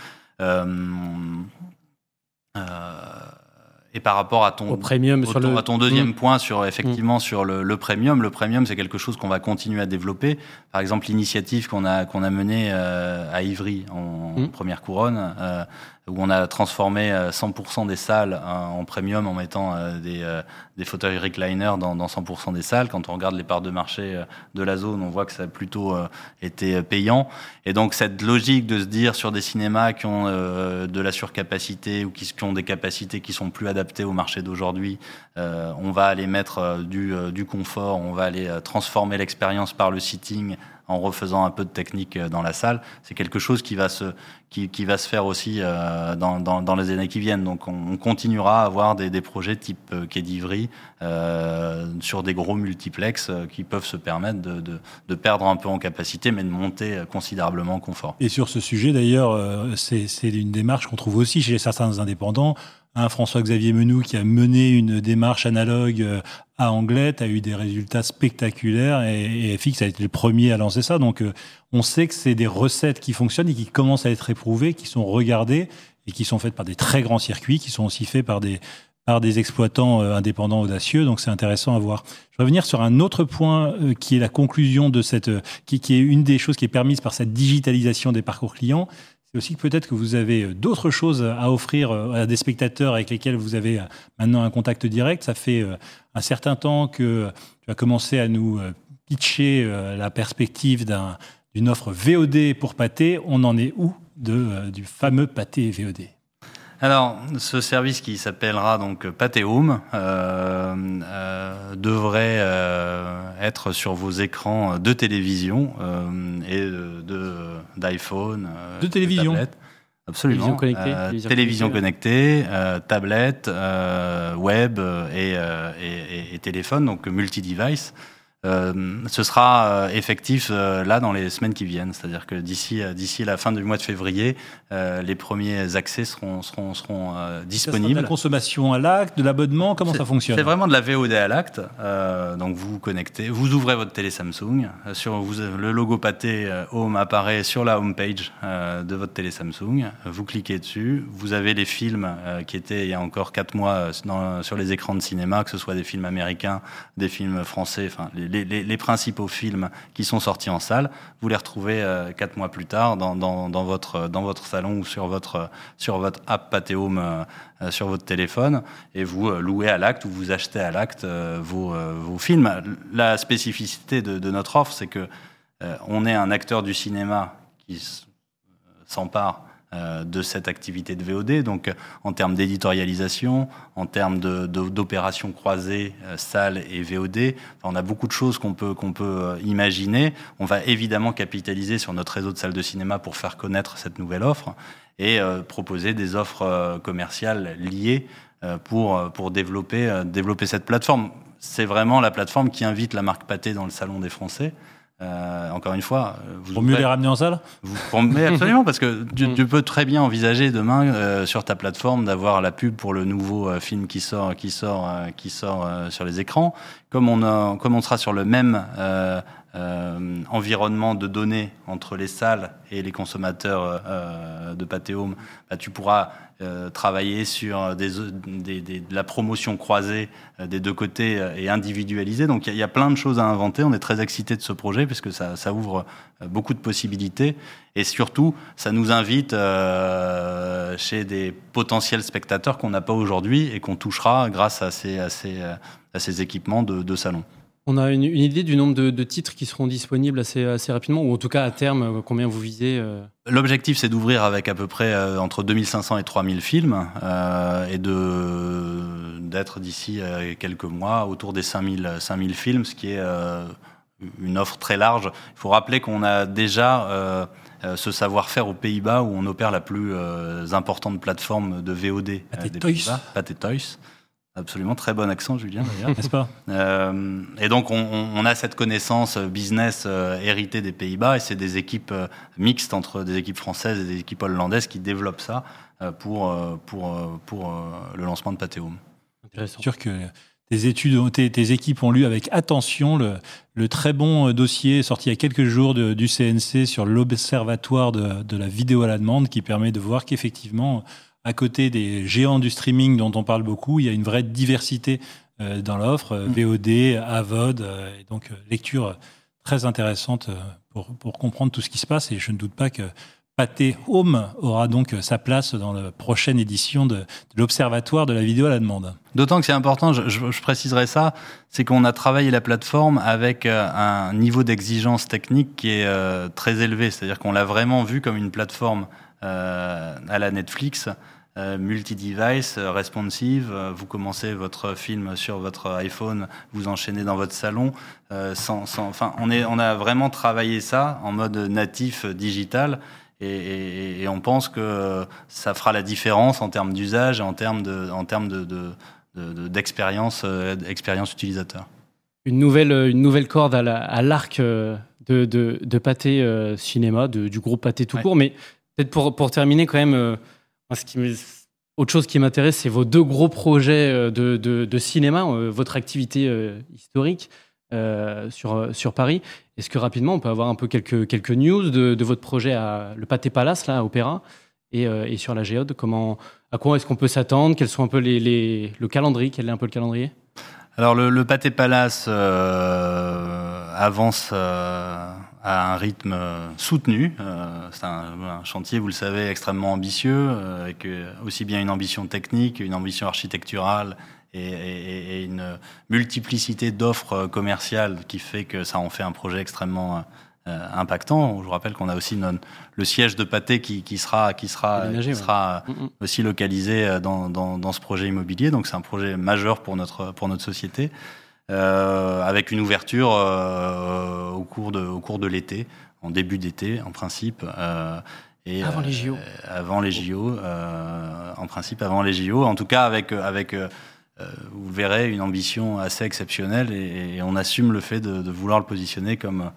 [SPEAKER 5] Et par rapport à ton,
[SPEAKER 1] premium,
[SPEAKER 5] sur
[SPEAKER 1] le...
[SPEAKER 5] à ton deuxième mm. point sur effectivement mm. sur le, le, premium, le premium c'est quelque chose qu'on va continuer à développer. Par exemple, l'initiative qu'on a qu'on a menée euh, à Ivry en, mm. première couronne, euh, où on a transformé 100% euh, des salles en premium en mettant des, des fauteuils recliner dans, dans 100% des salles. Quand on regarde les parts de marché de la zone, on voit que ça a plutôt été payant. Et donc cette logique de se dire sur des cinémas qui ont de la surcapacité ou qui, ont des capacités qui sont plus adaptées au marché d'aujourd'hui. Euh, on va aller mettre euh, du, euh, du, confort, on va aller transformer l'expérience par le sitting en refaisant un peu de technique dans la salle. C'est quelque chose qui va se, qui, va se faire aussi dans, dans, les années qui viennent. Donc on, continuera à avoir des, projets type Quai euh, sur des gros multiplex qui peuvent se permettre de, de, de, perdre un peu en capacité, mais de monter considérablement en confort.
[SPEAKER 2] Et sur ce sujet, d'ailleurs, c'est une démarche qu'on trouve aussi chez certains indépendants un François-Xavier Menou qui a mené une démarche analogue euh, à Anglette, a eu des résultats spectaculaires et, FX a été le premier à lancer ça. Donc euh, on sait que c'est des recettes qui fonctionnent et qui commencent à être éprouvées, qui sont regardées et qui sont faites par des très grands circuits, qui sont aussi faits par des, par des exploitants euh, indépendants audacieux. Donc c'est intéressant à voir. Je vais revenir sur un autre point qui est la conclusion de cette, qui, qui, est une des choses qui est permise par cette digitalisation des parcours clients, c'est aussi peut-être que vous avez euh, d'autres choses à offrir euh, à des spectateurs avec lesquels vous avez euh, maintenant un contact direct. Ça fait un certain temps que tu as commencé à nous pitcher la perspective d'une offre VOD pour pâté. On en est où de, du fameux pâté VOD
[SPEAKER 5] alors, ce service qui s'appellera donc Patéum euh, euh, devrait euh, être sur vos écrans de télévision euh, et d'iPhone,
[SPEAKER 2] de, de, télévision.
[SPEAKER 5] Absolument.
[SPEAKER 1] Télévision connectée.
[SPEAKER 5] télévision connectée, tablette, web et, et, et, téléphone, donc multi-device. Euh, ce sera euh, effectif euh, là dans les semaines qui viennent. C'est-à-dire que d'ici d'ici la fin du mois de février, les premiers accès seront seront seront disponibles. de
[SPEAKER 2] la consommation à l'acte, de l'abonnement, comment ça fonctionne?
[SPEAKER 5] C'est vraiment de la VOD à l'acte. donc vous vous connectez, vous ouvrez votre télé Samsung, sur vous, le logo pâté Home apparaît sur la home page de votre télé Samsung. Vous cliquez dessus, vous avez les films qui étaient il y a encore quatre mois dans, sur les écrans de cinéma, que ce soit des films américains, des films français, enfin les les, principaux films qui sont sortis en salle, vous les retrouvez euh, quatre mois plus tard dans, votre, dans votre salon ou sur votre, sur votre app Pathéome euh, euh, sur votre téléphone et vous louez à l'acte ou vous achetez à l'acte vos, vos, films. La spécificité de, notre offre, c'est que on est un acteur du cinéma qui s'empare euh, de cette activité de VOD. Donc, euh, en termes d'éditorialisation, en termes d'opérations croisées, euh, salle et VOD, on a beaucoup de choses qu'on peut, qu'on peut imaginer. On va évidemment capitaliser sur notre réseau de salles de cinéma pour faire connaître cette nouvelle offre et proposer des offres commerciales liées pour, pour développer, développer cette plateforme c'est vraiment la plateforme qui invite la marque Pâté dans le salon des Français. Euh, encore une fois,
[SPEAKER 2] vous pour mieux les ramener en salle.
[SPEAKER 5] Vous, mais absolument, parce que tu, mm. peux très bien envisager demain euh, sur ta plateforme d'avoir la pub pour le nouveau euh, film qui sort, qui sort, qui sort sur les écrans. Comme on, a, comme on sera sur le même environnement de données entre les salles et les consommateurs de Pathéome, bah, tu pourras euh, travailler sur de la promotion croisée euh, des deux côtés euh, et individualisée. Donc il y, a plein de choses à inventer. On est très excités de ce projet puisque ça, ça ouvre beaucoup de possibilités et surtout ça nous invite chez des potentiels spectateurs qu'on n'a pas aujourd'hui et qu'on touchera grâce à ces équipements de, de salon.
[SPEAKER 1] On a une, idée du nombre de, titres qui seront disponibles assez, assez, rapidement, ou en tout cas à terme, euh, combien vous visez euh
[SPEAKER 5] L'objectif, c'est d'ouvrir avec à peu près euh, entre 2500 et 3000 films, et d'être d'ici quelques mois autour des 5000, 5000 films, ce qui est une offre très large. Il faut rappeler qu'on a déjà ce savoir-faire aux Pays-Bas, où on opère la plus importante plateforme de VOD
[SPEAKER 2] des Pays-Bas,
[SPEAKER 5] Toys. Absolument, très bon accent, Julien, d'ailleurs.
[SPEAKER 2] N'est-ce pas
[SPEAKER 5] euh, Et donc, on, a cette connaissance euh, business euh, héritée des Pays-Bas, et c'est des équipes mixtes entre des équipes françaises et des équipes hollandaises qui développent ça pour, pour, pour le lancement de Pathéome.
[SPEAKER 2] C'est sûr que tes, études, tes, équipes ont lu avec attention le, le, très bon dossier sorti il y a quelques jours du CNC sur l'observatoire de, de la vidéo à la demande, qui permet de voir qu'effectivement, à côté des géants du streaming dont on parle beaucoup, il y a une vraie diversité euh, dans l'offre, euh, mm. VOD, AVOD, euh, et donc lecture très intéressante pour, pour, comprendre tout ce qui se passe. Et je ne doute pas que Pathé Home aura donc sa place dans la prochaine édition de, l'Observatoire de la vidéo à la demande.
[SPEAKER 5] D'autant que c'est important, je, je, préciserai ça, c'est qu'on a travaillé la plateforme avec un niveau d'exigence technique qui est très élevé. C'est-à-dire qu'on l'a vraiment vu comme une plateforme à la Netflix euh, multi-device, euh, responsive. Euh, vous commencez votre film sur votre iPhone, vous enchaînez dans votre salon. sans, enfin, on, est, on a vraiment travaillé ça en mode natif digital. Et, on pense que ça fera la différence en termes d'usage et en termes de, en termes de, d'expérience, expérience utilisateur.
[SPEAKER 1] Une nouvelle, une nouvelle corde à l'arc de, de, Pâté Cinéma, du groupe Pâté tout court. Mais peut-être pour, terminer quand même, autre chose qui m'intéresse, c'est vos deux gros projets euh, de, cinéma, euh, votre activité euh, historique sur, sur Paris. Est-ce que rapidement, on peut avoir un peu quelques, quelques news de, votre projet à le Pâté Palace, là, à Opéra, et, sur la Géode? Comment, À quoi est-ce qu'on peut s'attendre? Quels sont un peu les, le calendrier? Quel est un peu le calendrier?
[SPEAKER 5] Alors le, Pâté Palace avance à un rythme soutenu. Euh, c'est un, chantier, vous le savez, extrêmement ambitieux, euh, avec euh, aussi bien une ambition technique, une ambition architecturale et, une multiplicité d'offres commerciales qui fait que ça en fait un projet extrêmement impactant. Je vous rappelle qu'on a aussi le siège de Pâté qui, sera, qui sera, sera mm, mm. aussi localisé dans, dans, ce projet immobilier. Donc c'est un projet majeur pour notre, pour notre société. Euh, avec une ouverture euh, au cours de, au cours de l'été, en début d'été en principe.
[SPEAKER 1] Euh, et, avant les JO.
[SPEAKER 5] avant les JO, en principe avant les JO. En tout cas avec, avec vous verrez, une ambition assez exceptionnelle et, on assume le fait de, de vouloir le positionner comme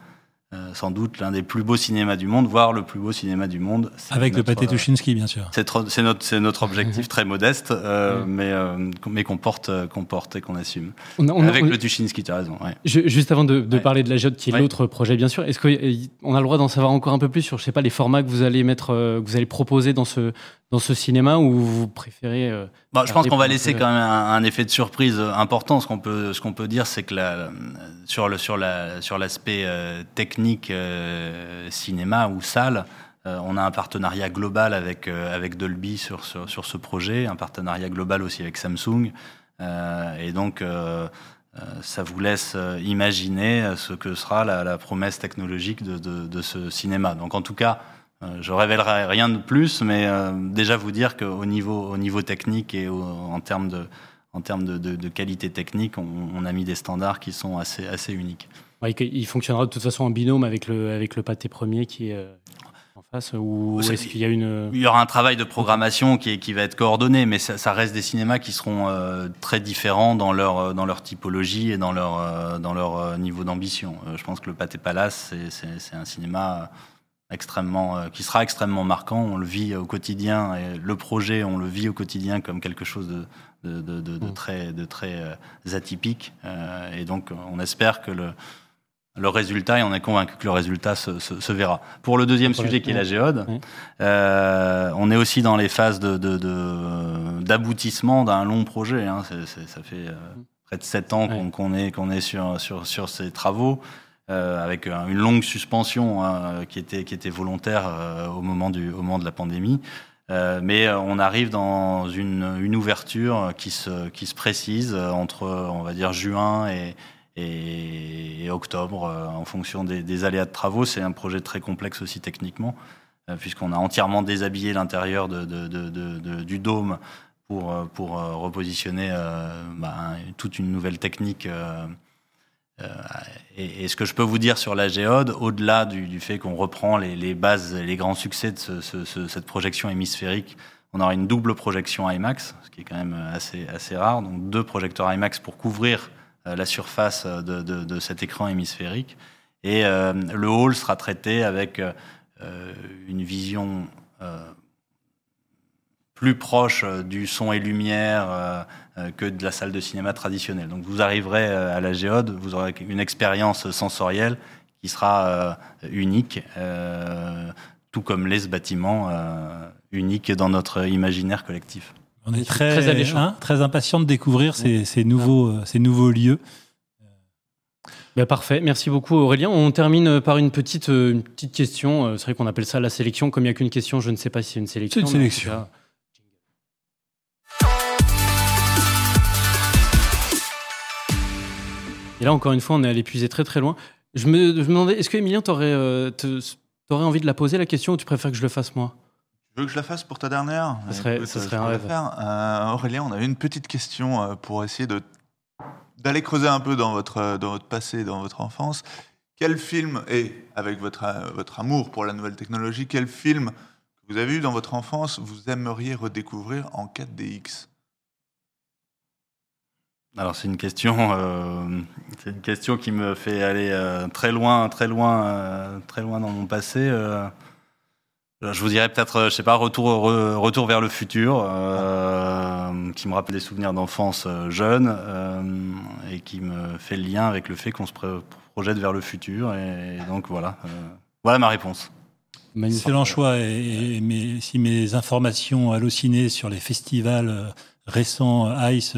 [SPEAKER 5] euh, sans doute l'un des plus beaux cinémas du monde, voire le plus beau cinéma du monde.
[SPEAKER 2] Avec le pâté Tuchinski, bien sûr.
[SPEAKER 5] C'est notre, notre objectif très modeste, euh, mais, euh, mais qu'on porte, qu'on porte et qu'on assume. Avec le Tuchinski, tu as raison.
[SPEAKER 1] juste avant de, parler de la Jode, qui est l'autre projet, bien sûr, est-ce qu'on a le droit d'en savoir encore un peu plus sur, je sais pas, les formats que vous allez mettre, que vous allez proposer dans ce, dans ce cinéma ou vous préférez euh,
[SPEAKER 5] bah, Je pense qu'on va laisser quand même un, effet de surprise important. Ce qu'on peut, ce qu'on peut dire, c'est que la, sur, le, sur, la, sur l'aspect euh, technique euh, cinéma ou salle, on a un partenariat global avec, avec Dolby sur, sur, sur, ce projet, un partenariat global aussi avec Samsung. et donc, ça vous laisse imaginer ce que sera la, la promesse technologique de, de, de, ce cinéma. Donc, en tout cas, euh, je révélerai rien de plus, mais euh, déjà vous dire qu'au niveau, au niveau technique et en termes de, en termes de, qualité technique, on, a mis des standards qui sont assez, assez uniques.
[SPEAKER 1] il fonctionnera de toute façon en binôme avec le, avec le pâté premier qui est. Euh, face Ou est-ce qu'il y a une...
[SPEAKER 5] Il y aura un travail de programmation qui, qui va être coordonné, mais ça, ça, reste des cinémas qui seront très différents dans leur, dans leur typologie et dans leur, dans leur niveau d'ambition. je pense que le Pâté Palace, c'est un cinéma extrêmement, euh, qui sera extrêmement marquant. On le vit au quotidien et le projet, on le vit au quotidien comme quelque chose de, de, de, de mm. très, de très euh, atypique. Euh, et donc, on espère que le, le résultat, et on est convaincu que le résultat se, se, se verra. Pour le deuxième sujet qui est la géode, euh, on est aussi dans les phases d'aboutissement d'un long projet. Hein. ça fait près de sept ans qu'on est, qu'on est sur, sur, sur ces travaux. Euh, avec une longue suspension hein, qui, était, qui était volontaire euh, au, moment du, au moment de la pandémie. Euh, mais on arrive dans une, une, ouverture qui se, qui se précise entre, on va dire, juin et, et, octobre, en fonction des, des, aléas de travaux. C'est un projet très complexe aussi techniquement, puisqu'on a entièrement déshabillé l'intérieur de, de, de, du dôme pour, pour repositionner bah, toute une nouvelle technique euh, et, ce que je peux vous dire sur la géode, au-delà du, fait qu'on reprend les, bases, les grands succès de cette projection hémisphérique, on aura une double projection IMAX, ce qui est quand même assez, assez rare. Donc deux projecteurs IMAX pour couvrir euh, la surface de, cet écran hémisphérique. Et euh, le hall sera traité avec une vision plus proche du son et lumière euh, que de la salle de cinéma traditionnelle. Donc vous arriverez euh, à la géode, vous aurez une expérience sensorielle qui sera euh, unique, tout comme l'est ce bâtiment unique dans notre imaginaire collectif.
[SPEAKER 2] On est très, très, hein, très impatient de découvrir ces, ces, nouveaux, ces nouveaux lieux.
[SPEAKER 1] Ben parfait, merci beaucoup Aurélien. On termine par une petite, une petite question. C'est vrai qu'on appelle ça la sélection. Comme il n'y a qu'une question, je ne sais pas si c'est une sélection.
[SPEAKER 2] C'est une sélection.
[SPEAKER 1] Et là, encore une fois, on est allé puiser très très loin. Je me, demandais, est-ce que Emilien, t'aurais euh, aurais envie de la poser la question ou tu préfères que je le fasse moi?
[SPEAKER 3] Tu veux que je la fasse pour ta dernière?
[SPEAKER 1] Ça serait, ça serait un rêve.
[SPEAKER 3] Euh, Aurélien, on avait une petite question euh, pour essayer de d'aller creuser un peu dans votre, dans votre passé, dans votre enfance. Quel film, et avec votre, votre amour pour la nouvelle technologie, quel film que vous avez eu dans votre enfance vous aimeriez redécouvrir en 4DX
[SPEAKER 5] alors c'est une question, euh, c'est une question qui me fait aller euh, très loin, très loin, euh, très loin dans mon passé. Euh. je vous dirais peut-être, je sais pas, retour, retour vers le futur, qui me rappelle des souvenirs d'enfance jeune et qui me fait le lien avec le fait qu'on se projette vers le futur. Et, donc voilà, voilà ma réponse.
[SPEAKER 2] Excellent choix. Et, et si mes informations hallucinées sur les festivals récents ICE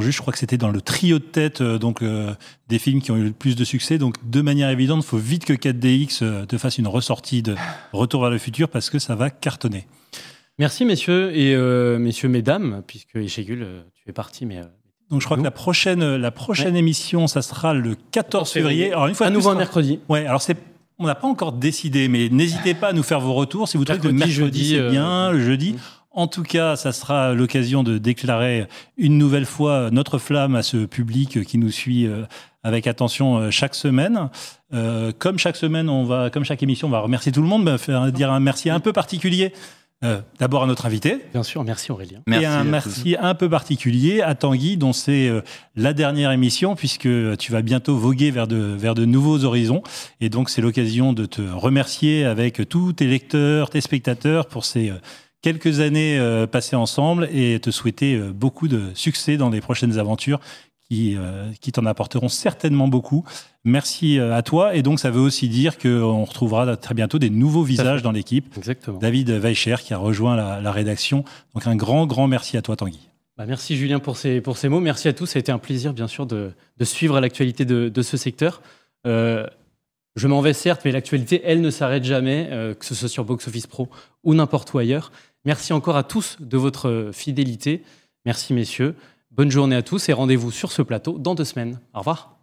[SPEAKER 2] je crois que c'était dans le trio de tête euh, donc euh, des films qui ont eu le plus de succès. Donc de manière évidente, il faut vite que 4DX euh, te fasse une ressortie de Retour vers le futur parce que ça va cartonner.
[SPEAKER 1] Merci messieurs et messieurs mesdames puisque Echegul tu es parti mais
[SPEAKER 2] donc je crois que la prochaine la prochaine émission ça sera le 14 février.
[SPEAKER 1] Alors une fois à nouveau un mercredi.
[SPEAKER 2] Ouais, alors c'est on n'a pas encore décidé, mais n'hésitez pas à nous faire vos retours. Si vous trouvez que le mercredi, c'est bien, le jeudi, en tout cas, ça sera l'occasion de déclarer une nouvelle fois notre flamme à ce public qui nous suit euh, avec attention euh, chaque semaine. Euh, comme chaque semaine, on va, comme chaque émission, on va remercier tout le monde, mais faire dire un merci un peu particulier. D'abord à notre invité.
[SPEAKER 1] Bien sûr, merci Aurélien.
[SPEAKER 2] et un merci un peu particulier à Tanguy, dont c'est la dernière émission, puisque tu vas bientôt voguer vers de, vers de nouveaux horizons. Et donc, c'est l'occasion de te remercier avec tous tes lecteurs, tes spectateurs pour ces quelques années euh, passées ensemble et te souhaiter euh, beaucoup de succès dans les prochaines aventures qui, euh, qui t'en apporteront certainement beaucoup. Merci à toi. Et donc, ça veut aussi dire qu'on retrouvera très bientôt des nouveaux visages dans l'équipe.
[SPEAKER 1] Exactement.
[SPEAKER 2] David Weicher qui a rejoint la, rédaction. Donc, un grand, grand merci à toi, Tanguy.
[SPEAKER 1] Bah merci Julien pour ces, pour ces mots. Merci à tous. Ça a été un plaisir, bien sûr, de, de suivre l'actualité de, de, ce secteur. je m'en vais certes, mais l'actualité, elle, ne s'arrête jamais, que ce soit sur Box Office Pro ou n'importe où ailleurs. Merci encore à tous de votre fidélité. Merci messieurs. Bonne journée à tous et rendez-vous sur ce plateau dans deux semaines. Au revoir.